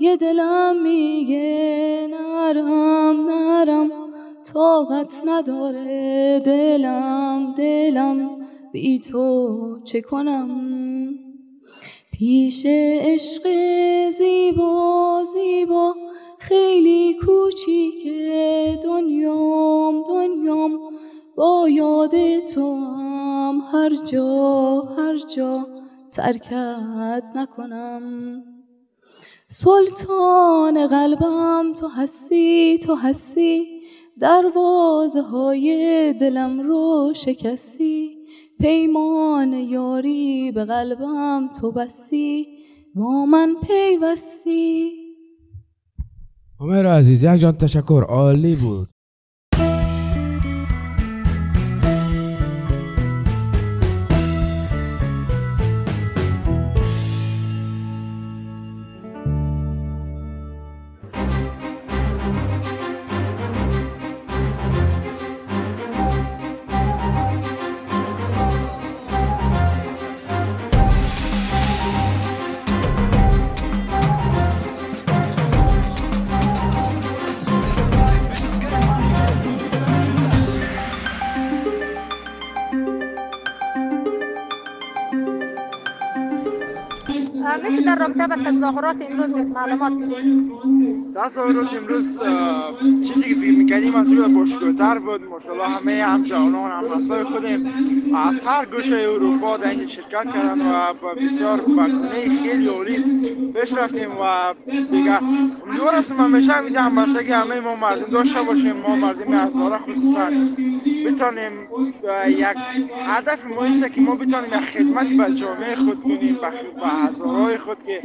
یه دلم میگه نرم نرم. طاقت نداره دلم دلم. بی تو چه کنم؟ پیش عشق زیبا زیبا. خیلی کوچیکه دنیام دنیام. با یاد تو هم هر جا هر جا ترکت نکنم. سلطان قلبم تو هستی تو هستی. دروازه های دلم رو شکستی. پیمان یاری به قلبم تو بستی. با من پیوستی. عمر عزیز یک جان تشکر. عالی بود. الركتبة كالزهرات إن رزقت معلومات جديدة. تظاهرات امروز چیزی که فکر می‌کردیم از روی باشکوهتر بود. ماشاءالله همه هم جوانان هم نسای خودیم از هر گوشه اروپا در اینجا شرکت کردن و بسیار بکنه خیلی عالی پیش رفتیم و دیگه امیدوار هستم همیشه همیده همبستگی همه ما مردم داشته باشیم. ما مردم هزاره خصوصا. بتانیم یک هدف ما که ما بتانیم یک خدمت به جامعه خود کنیم به هزارهای خود که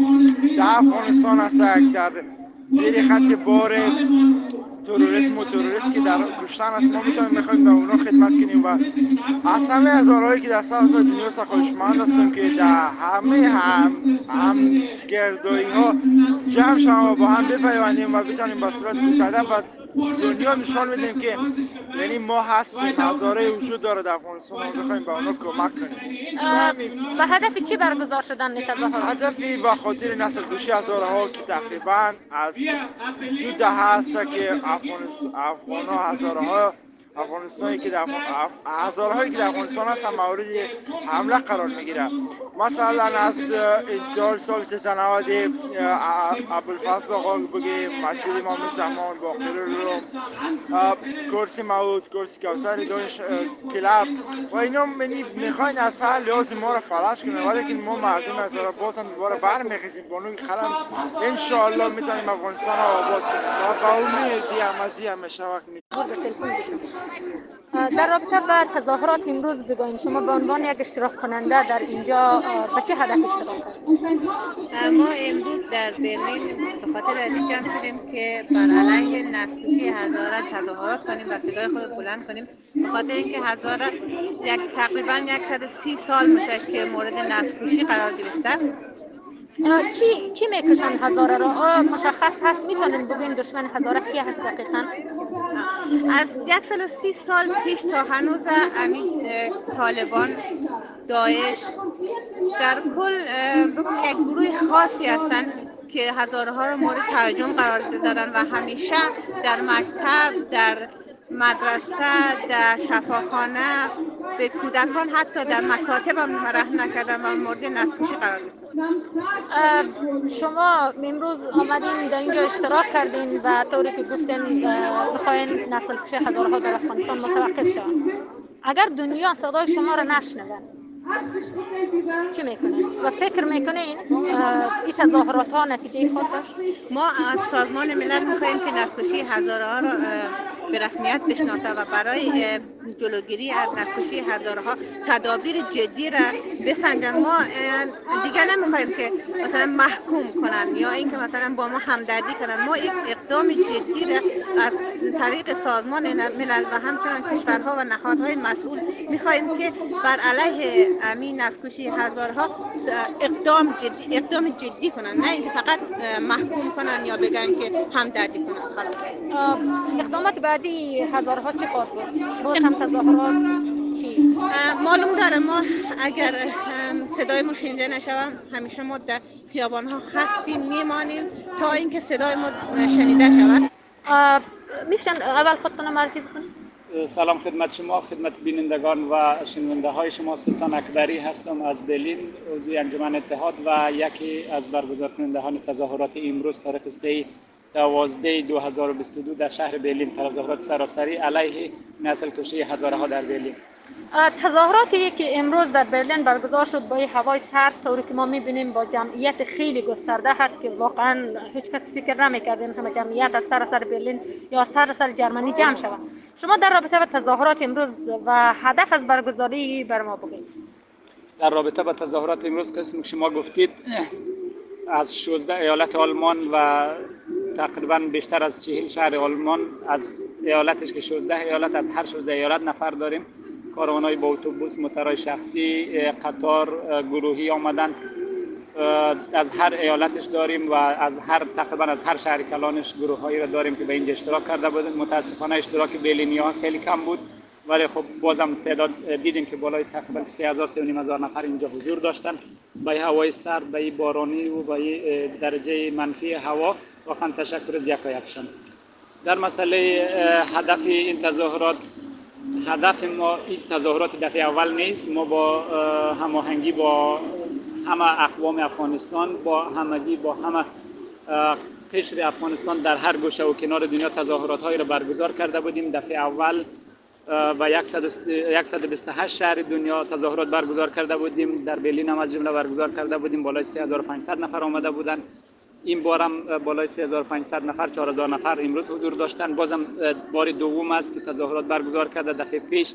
در افغانستان هست در زیر خط بار تروریسم و تروریست که در کشتن است. ما می‌تونیم بخوایم به اونا خدمت کنیم و از همه که در سر دنیا سخوشمند هستیم که در همه هم هم گردایی ها جمع شما با هم بپیوندیم و بتونیم با صورت گسده و دنیا نشان میدیم که یعنی ما هستیم هزاره وجود داره در افغانستان. ما بخوایم به اونا کمک کنیم. به هدف چی برگزار شدن تظاهرات هدفی به خاطر نسل کشی هزارها که تقریبا از دو دهه هست که افغان ها هزارها افغانستانی که در هزارهایی که در افغانستان هستن مورد حمله قرار می‌گیره مثلا از انتحال سال 390 ابوالفضل آقا بگیم مسجد امام زمان باقر روم کرسی موت کرسی کوثر دانش کلب و اینا منی می‌خواین از هر لحاظ ما رو فلش کنه ولی که ما مردم از را باز هم دوباره برمیخیزیم. با نوی خلم انشاءالله می‌تونیم افغانستان آباد کنیم. و امید دیگه مزی همیشه وقت در رابطه به تظاهرات امروز بگوین شما به عنوان یک اشتراک کننده در اینجا به چه هدف اشتراک ما امروز در برلین به خاطر از شدیم که بر علیه نسل‌کشی هزاره تظاهرات کنیم و صدای خود بلند کنیم. به خاطر اینکه هزاره یک تقریبا 130 سال میشه که مورد نسل‌کشی قرار گرفته. چی چی می‌کشن هزاره را آیا مشخص هست می‌تونین بگوین دشمن هزاره کی هست دقیقا؟ از 130 سال پیش تا هنوز امین طالبان داعش در کل یک گروه خاصی هستن که هزاره ها رو مورد تهاجم قرار دادن و همیشه در مکتب در مدرسه در شفاخانه به کودکان حتی در مکاتب هم رحم نکردن و مورد نسکشی قرار شما امروز آمدین در اینجا اشتراک کردین و طوری که گفتین می‌خواین نسل کشی هزاره ها در افغانستان متوقف شود. اگر دنیا صدای شما را نشنون چی می‌کنین؟ و فکر می‌کنین این تظاهرات ها نتیجه خود داشت؟ ما از سازمان ملل می‌خواهیم که نسکشی هزاره ها را به رسمیت بشناسه و برای جلوگیری از نسکشی هزاره ها تدابیر جدی را بسنجن ما اه، دیگه نمی‌خواهیم که مثلا محکوم کنن یا اینکه مثلا با ما همدردی کنن ما یک اقدام جدی را از طریق سازمان ملل و همچنان کشورها و نهادهای مسئول می‌خواهیم که بر علیه امین نسکشی هزارها اقدام جدی اقدام جدی کنن نه اینکه فقط محکوم کنن یا بگن که همدردی کنن خلاص. اقدامات بعدی هزاره ها چی خواهد بود؟ باز هم تظاهرات چی؟ معلوم داره ما اگر صدای ما شنیده نشوم همیشه ما در خیابان ها هستیم میمانیم تا اینکه صدای ما شنیده شود. میشن اول خودتون معرفی بکنید. سلام خدمت شما خدمت بینندگان و شنونده های شما. سلطان اکبری هستم از برلین عضوی انجمن اتحاد و یکی از برگزار کنندگان تظاهرات امروز تاریخ 3 دوازده 2022 در شهر برلین تظاهرات سراسری علیه نسل کشی هزاره ها در برلین. اه، تظاهراتی که امروز در برلین برگزار شد با هوای سرد طوری که ما می‌بینیم با جمعیت خیلی گسترده هست که واقعا هیچ کس فکر نمی‌کرد این همه جمعیت از سراسر برلین یا سراسر جرمنی جمع شود. شما در رابطه با تظاهرات امروز و هدف از برگزاری بر ما بگید در رابطه با تظاهرات امروز قسم که شما گفتید از 16 ایالت آلمان و تقریبا بیشتر از 40 شهر آلمان از ایالتش که 16 ایالت از هر 16 ایالت نفر داریم. کاروانای با اتوبوس موترهای شخصی قطار گروهی آمدن از هر ایالتش داریم و از هر تقریبا از هر شهر کلانش گروه هایی را داریم که به اینجا اشتراک کرده بودن. متاسفانه اشتراک برلینی ها خیلی کم بود ولی خب بازم تعداد دیدیم که بالای تقریبا 3000 3500 نفر اینجا حضور داشتن. با هوای سرد با بارانی و با درجه منفی هوا. واقعا تشکر از یک یکشان در مسئله هدف این تظاهرات هدف ما این تظاهرات دفعه اول نیست. ما با اه، هماهنگی با همه اقوام افغانستان با همگی با همه قشر افغانستان در هر گوشه و کنار دنیا تظاهرات هایی را برگزار کرده بودیم. دفعه اول و 100 128 شهر دنیا تظاهرات برگزار کرده بودیم. در برلین هم از جمله برگزار کرده بودیم. بالای 3500 نفر آمده بودند. این بار هم بالای 3500 نفر 4000 نفر امروز حضور داشتن. بازم بار دوم است که تظاهرات برگزار کرده. دفعه پیش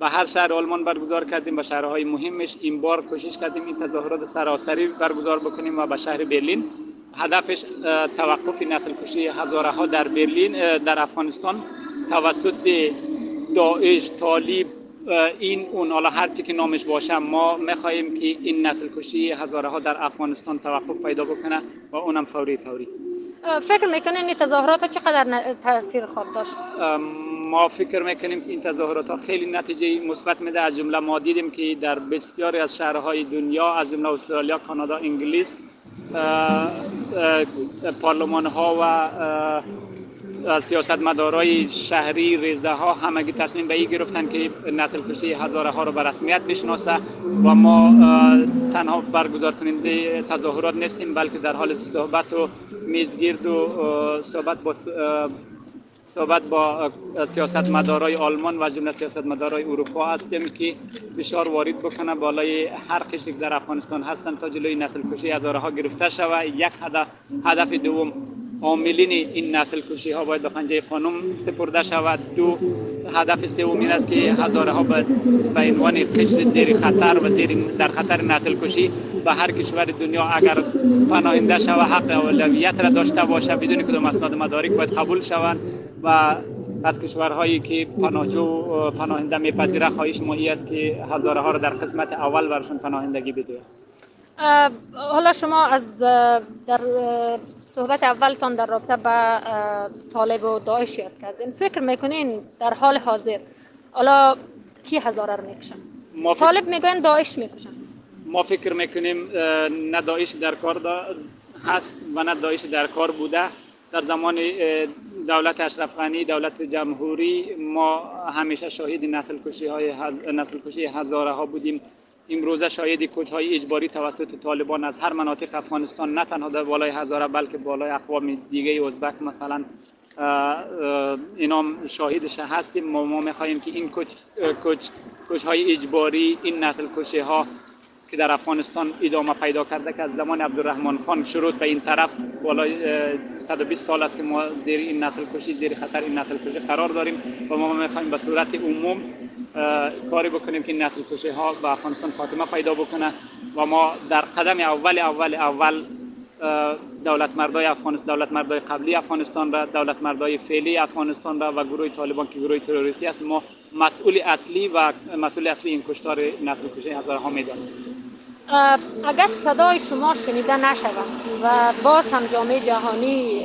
به هر شهر آلمان برگزار کردیم به شهرهای مهمش این بار کوشش کردیم این تظاهرات سراسری برگزار بکنیم و به شهر برلین. هدفش توقف نسل کشی هزاره ها در برلین در افغانستان توسط داعش طالب این اون حالا هر چی که نامش باشه ما می‌خواهیم که این نسل کشی هزاره ها در افغانستان توقف پیدا بکنه و اونم فوری فوری. فکر می‌کنین این تظاهرات چقدر تاثیر خواهد داشت؟ ما فکر می‌کنیم که این تظاهرات ها خیلی نتیجه مثبت میده. از جمله ما دیدیم که در بسیاری از شهرهای دنیا از جمله استرالیا کانادا انگلیس پارلمان ها و از سیاست مدارای شهری ریزه ها همگی تصمیم به این گرفتن که نسل کشی هزاره ها رو به رسمیت بشناسه و ما تنها برگزار کننده تظاهرات نیستیم بلکه در حال صحبت و میزگرد و صحبت با صحبت با سیاست مدارای آلمان و جمله سیاست مدارای اروپا هستیم که فشار وارد بکنه بالای هر قشری در افغانستان هستند تا جلوی نسل کشی هزاره ها گرفته شود. یک هدف هدف دوم عاملین این نسل کشی ها باید به پنجه قانون سپرده شود. دو هدف سوم این است که هزاره ها به به عنوان قشر زیر خطر و زیر در خطر نسل کشی به هر کشور دنیا اگر پناهنده شود حق اولویت را داشته باشه بدون کدام اسناد مدارک باید قبول شوند و از کشورهایی که پناهجو پناهنده میپذیره خواهش ما است که هزاره ها را در قسمت اول برشون پناهندگی بده حالا شما از در صحبت اولتان در رابطه با اه، طالب و داعش یاد کردین. فکر می‌کنین در حال حاضر حالا کی هزاره رو می‌کشن؟ ما فکر- طالب می‌گوین داعش می‌کشن. ما فکر می‌کنیم نه داعش در کار دا- هست و نه داعش در کار بوده. در زمان دولت اشرف غنی دولت جمهوری ما همیشه شاهد نسل کشی های هز... نسل کشی هزاره ها بودیم. امروزه شاهد کش های اجباری توسط طالبان از هر مناطق افغانستان نه تنها در بالای هزاره بلکه بالای اقوام دیگه ازبک مثلا اینا شاهدش هستیم. ما, می‌خواهیم که این کچ, کچ, کچ های اجباری این نسل کشی ها که در افغانستان ادامه پیدا کرده که از زمان عبدالرحمن خان شروع به این طرف بالای اه، 120 سال است که ما زیر این نسل کشی زیر خطر این نسل کشی قرار داریم و ما می‌خوایم به صورت عموم کاری بکنیم که نسل کشی ها به افغانستان خاتمه پیدا بکنه و ما در قدم اول اول اول دولت مردای افغانستان دولت مردای قبلی افغانستان را دولت مردای فعلی افغانستان را و گروه طالبان که گروه تروریستی است ما مسئول اصلی و مسئول اصلی این کشتار نسل کشی هزاره ها می‌دانیم اگر صدای شما شنیده نشود و باز هم جامعه جهانی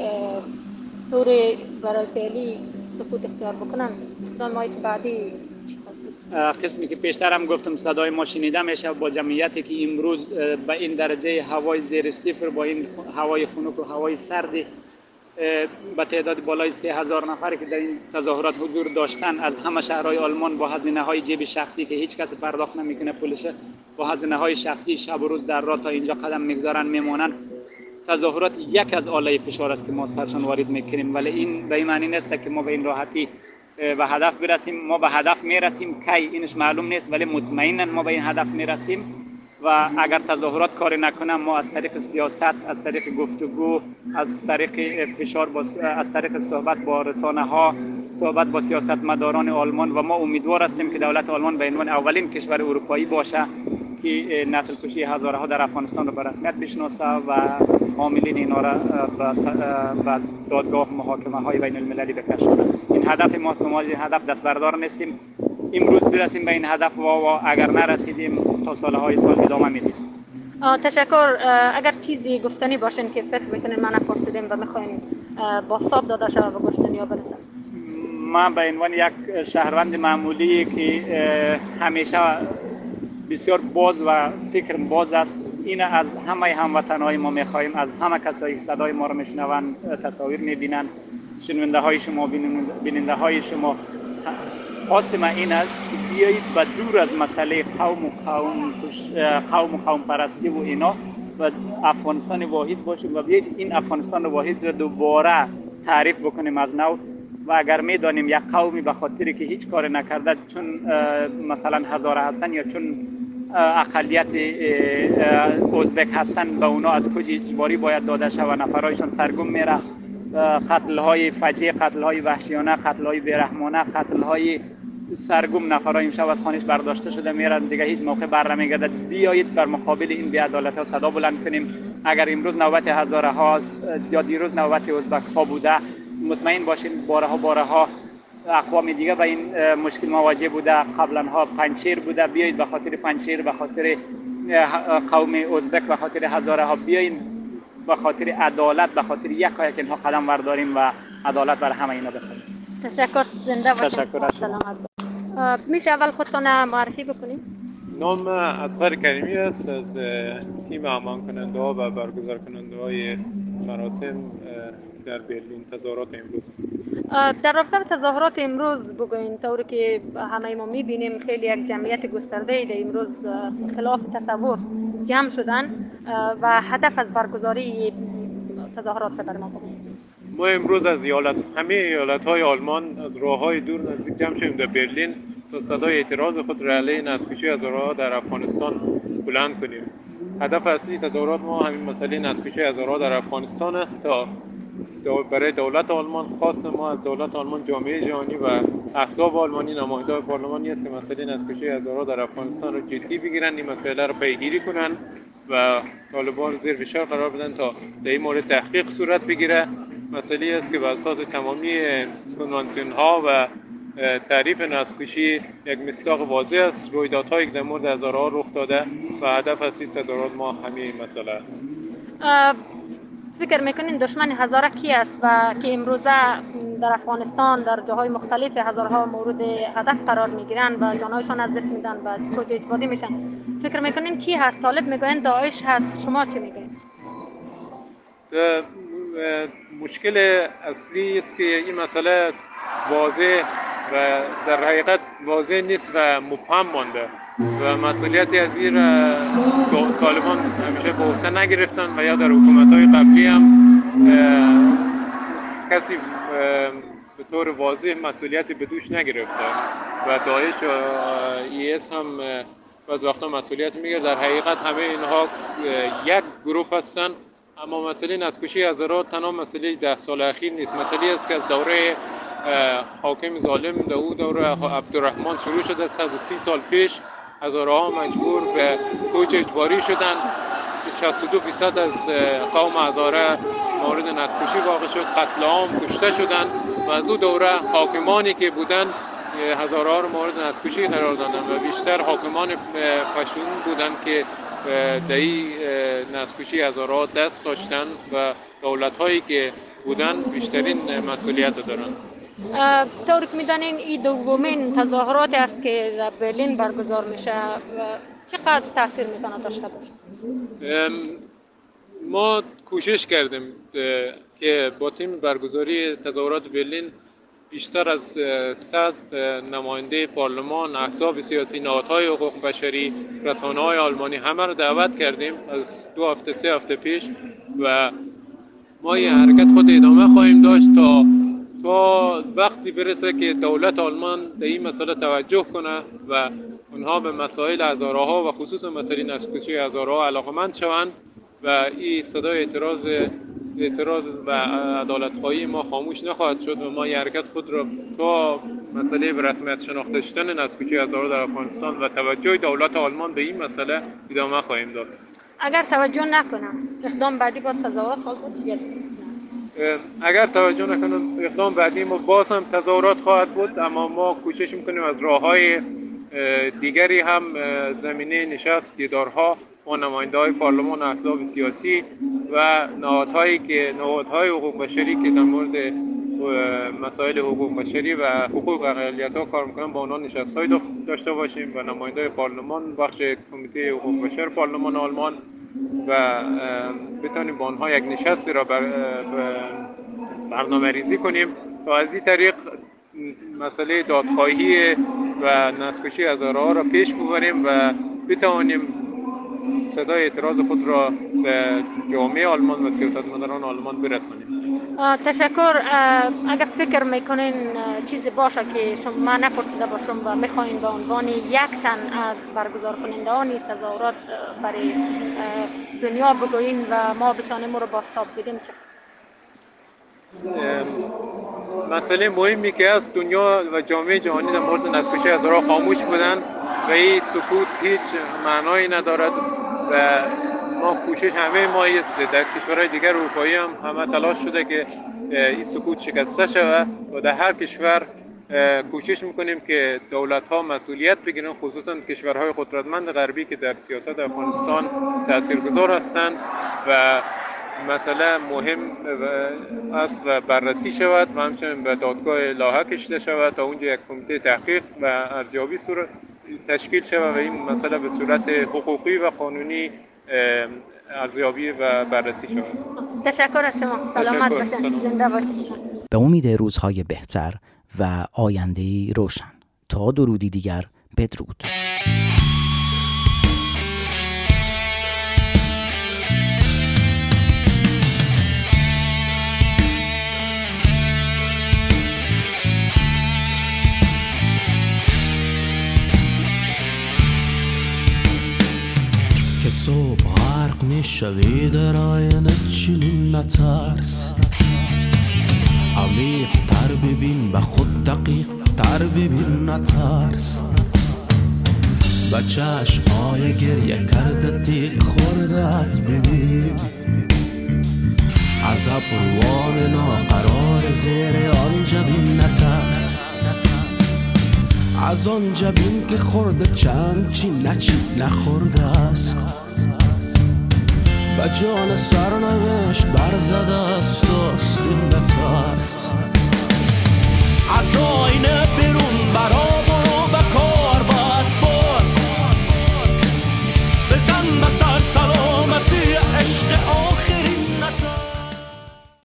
طور برای فعلی سکوت اختیار بکنن اقدامات بعدی قسمی که پیشتر هم گفتم صدای ما شنیده میشه با جمعیتی که امروز به این درجه هوای زیر صفر با این هوای خنک و هوای سردی به تعداد بالای سه هزار نفری که در این تظاهرات حضور داشتن از همه شهرهای آلمان با هزینه های جیب شخصی که هیچ کس پرداخت نمی‌کنه پولشه با هزینه های شخصی شب و روز در راه تا اینجا قدم می‌گذارن میمونن. تظاهرات یک از آله فشار است که ما سرشان وارد می‌کنیم ولی این به این معنی نیست که ما به این راحتی به هدف برسیم. ما به هدف می‌رسیم. کی اینش معلوم نیست ولی مطمئنا ما به این هدف می‌رسیم. و اگر تظاهرات کاری نکنه ما از طریق سیاست از طریق گفتگو از طریق فشار با از طریق صحبت با رسانه ها صحبت با سیاستمداران آلمان و ما امیدوار هستیم که دولت آلمان به عنوان اولین کشور اروپایی باشه که نسل کشی هزاره ها در افغانستان رو به رسمیت بشناسه و عاملین اینا را به دادگاه محاکمه های بین المللی بکشونه این هدف ما ما این هدف دست بردار نیستیم. امروز برسیم به این هدف و, و اگر نرسیدیم تا سالهای سال ادامه میدیم. تشکر. اگر چیزی گفتنی باشین که فکر می‌کنین من پرسیدیم و می‌خواین با صاب داده شود و گفتنی ها برسن. من به عنوان یک شهروند معمولی که همیشه بسیار باز و فکر باز است این از همه هموطنهای ما می‌خواهیم از همه کسایی که صدای ما رو میشنوند تصاویر می‌بینند شنونده های شما بیننده های شما. خواست من این است که بیایید به دور از مسئله قوم و قوم, قوم و قوم پرستی و اینا و افغانستان واحد باشیم و بیایید این افغانستان واحد را دوباره تعریف بکنیم از نو و اگر می‌دانیم یک قومی به خاطری که هیچ کار نکرده چون مثلا هزاره هستن یا چون اقلیت ازبک هستن به اونا از کج اجباری باید داده شود نفرایشان سرگم میره قتل های فجیع قتل های وحشیانه قتل های بیرحمانه قتل های سرگم نفرهای امشب از خانش برداشته شده. میرن دیگه هیچ موقع بر نمیگردد بیایید بر مقابل این بیعدالت ها صدا بلند کنیم. اگر امروز نوبت هزاره هاست یا دیروز نوبت ازبک ها بوده مطمئن باشین بارها بارها اقوام دیگه به این مشکل مواجه بوده. قبلا ها پنچیر بوده. بیایید به خاطر پنچیر به خاطر قوم ازبک به خاطر هزاره ها بیاین به خاطر عدالت به خاطر یک اینها قدم برداریم و عدالت بر همه اینا بخواهیم تشکر. زنده باشین تشکر. سلامت میشه اول خودتان معرفی بکنیم؟ نام اصغر کریمی است. از تیم امان کننده ها و برگزار کننده های مراسم در برلین تظاهرات امروز. در رابطه به تظاهرات امروز بگوین طوری که همه ما می‌بینیم خیلی یک جمعیت گسترده در امروز خلاف تصور جمع شدن و هدف از برگزاری تظاهرات را بر ما بگوین ما امروز از ایالت همه ایالت های آلمان از راه های دور نزدیک جمع شدیم در برلین تا صدای اعتراض خود را علیه نسل‌کشی هزارها در افغانستان بلند کنیم. هدف اصلی تظاهرات ما همین مسئله نسل‌کشی هزارها در افغانستان است تا برای دولت آلمان خاص ما از دولت آلمان جامعه جهانی و احزاب آلمانی نماینده پارلمانی است که مسئله نسکشی هزارها در افغانستان رو جدی بگیرن این مسئله رو پیگیری کنن. و طالبان زیر فشار قرار بدن تا در این مورد تحقیق صورت بگیره. مسئله است که بر اساس تمامی کنوانسیون ها و تعریف نسکشی یک مستاق واضح است. رویدادهایی که در مورد هزارها رخ داده و هدف از این تظاهرات ما همین مسئله است. فکر می‌کنین دشمن هزاره کی است و که امروزه در افغانستان در جاهای مختلف هزارها مورد هدف قرار می‌گیرن و جانهایشان از دست میدن و کجا اجباری میشن؟ فکر می‌کنین کی هست؟ طالب می‌گوین داعش هست. شما چی می‌گوین؟ مشکل اصلی است که این مسئله واضح و در حقیقت واضح نیست و مبهم مانده. و مسئولیتی از این طالبان همیشه به عهده نگرفتن و یا در حکومت های قبلی هم کسی به طور واضح مسئولیتی به دوش نگرفته. و داعش و ایس هم بعض وقتا مسئولیت می‌گیره. در حقیقت همه اینها یک گروه هستن. اما مسئله نسکشی هزارات تنها مسئله ده سال اخیر نیست. مسئله است که از دوره حاکم ظالم در او دوره عبدالرحمن شروع شده. 130 سال پیش هزارها مجبور به کوچ اجباری شدن. 62 فیصد از قوم هزاره مورد نسکشی واقع شد. قتل عام کشته شدن و از او دوره حاکمانی که بودن هزارها رو مورد نسکشی قرار دادن و بیشتر حاکمان پشتون بودن که در این نسکشی هزارها دست داشتن و دولت هایی که بودن بیشترین مسئولیت دارن. طور که می‌دانین این دومین تظاهرات است که در برلین برگزار میشه چقدر تاثیر می‌تونه داشته باشه؟ ما کوشش کردیم که با تیم برگزاری تظاهرات برلین بیشتر از صد نماینده پارلمان احزاب سیاسی نهادهای حقوق بشری رسانه های آلمانی همه رو دعوت کردیم از دو هفته سه هفته پیش و ما این حرکت خود ادامه خواهیم داشت تا تا وقتی برسه که دولت آلمان به این مسئله توجه کنه و اونها به مسائل هزارها و خصوص مسئله نشکشی هزارها علاقمند شوند و این صدای اعتراض اعتراض و عدالت خواهی ما خاموش نخواهد شد و ما این حرکت خود را تا مسئله به رسمیت شناخته شدن نسکوچی هزارها در افغانستان و توجه دولت آلمان به این مسئله ادامه خواهیم داد. اگر توجه نکنم اقدام بعدی باز تظاهرات خواهد اگر توجه نکنن اقدام بعدی ما باز هم تظاهرات خواهد بود اما ما کوشش می‌کنیم از راه های دیگری هم زمینه نشست دیدارها با نماینده های پارلمان احزاب سیاسی و نهادهایی که نهادهای حقوق بشری که در مورد مسائل حقوق بشری و حقوق اقلیت ها کار می‌کنن با آنها نشست های داشته باشیم و نماینده پارلمان بخش کمیته حقوق بشر پارلمان آلمان و بتونیم با آنها یک نشستی را بر برنامه ریزی کنیم تا از این طریق مسئله دادخواهی و نسکشی هزارها را پیش ببریم و بتوانیم صدای اعتراض خود را به جامعه آلمان و سیاستمداران آلمان برسانیم تشکر. اگر فکر می‌کنین چیزی باشه که شما نپرسیده باشم و می‌خواین به عنوان یک تن از برگزار کننده تظاهرات برای دنیا بگوین و ما بتانیم رو باستاب بدیم چه مسئله مهمی که از دنیا و جامعه جهانی در مورد نسکشی هزارها خاموش بودن و هیچ سکوت هیچ معنایی ندارد و ما کوشش همه ما است. در کشورهای دیگر اروپایی هم همه تلاش شده که این سکوت شکسته شود و در هر کشور کوشش می‌کنیم که دولت ها مسئولیت بگیرن خصوصا کشورهای قدرتمند غربی که در سیاست افغانستان تاثیرگذار هستند و مسئله مهم است و بررسی شود و همچنین به دادگاه لاحه کشیده شود تا اونجا یک کمیته تحقیق و ارزیابی صورت تشکیل شود و این مسئله به صورت حقوقی و قانونی ارزیابی و بررسی شود. تشکر از شما. سلامت باشید. زنده باشید. به امید روزهای بهتر و آینده روشن. تا درودی دیگر بدرود. صبح غرق می‌شوی در آینه چنین نترس. عمیق تر ببین به خود دقیق تر ببین نترس. و چشم های گریه کرده تیق خوردت ببین. عذاب روان ناقرار زیر آن جبین نترس. از آن جبین که خورده چند چی نچی نخورده است. به جان سرنوشت برزده است آستین نترس از آینه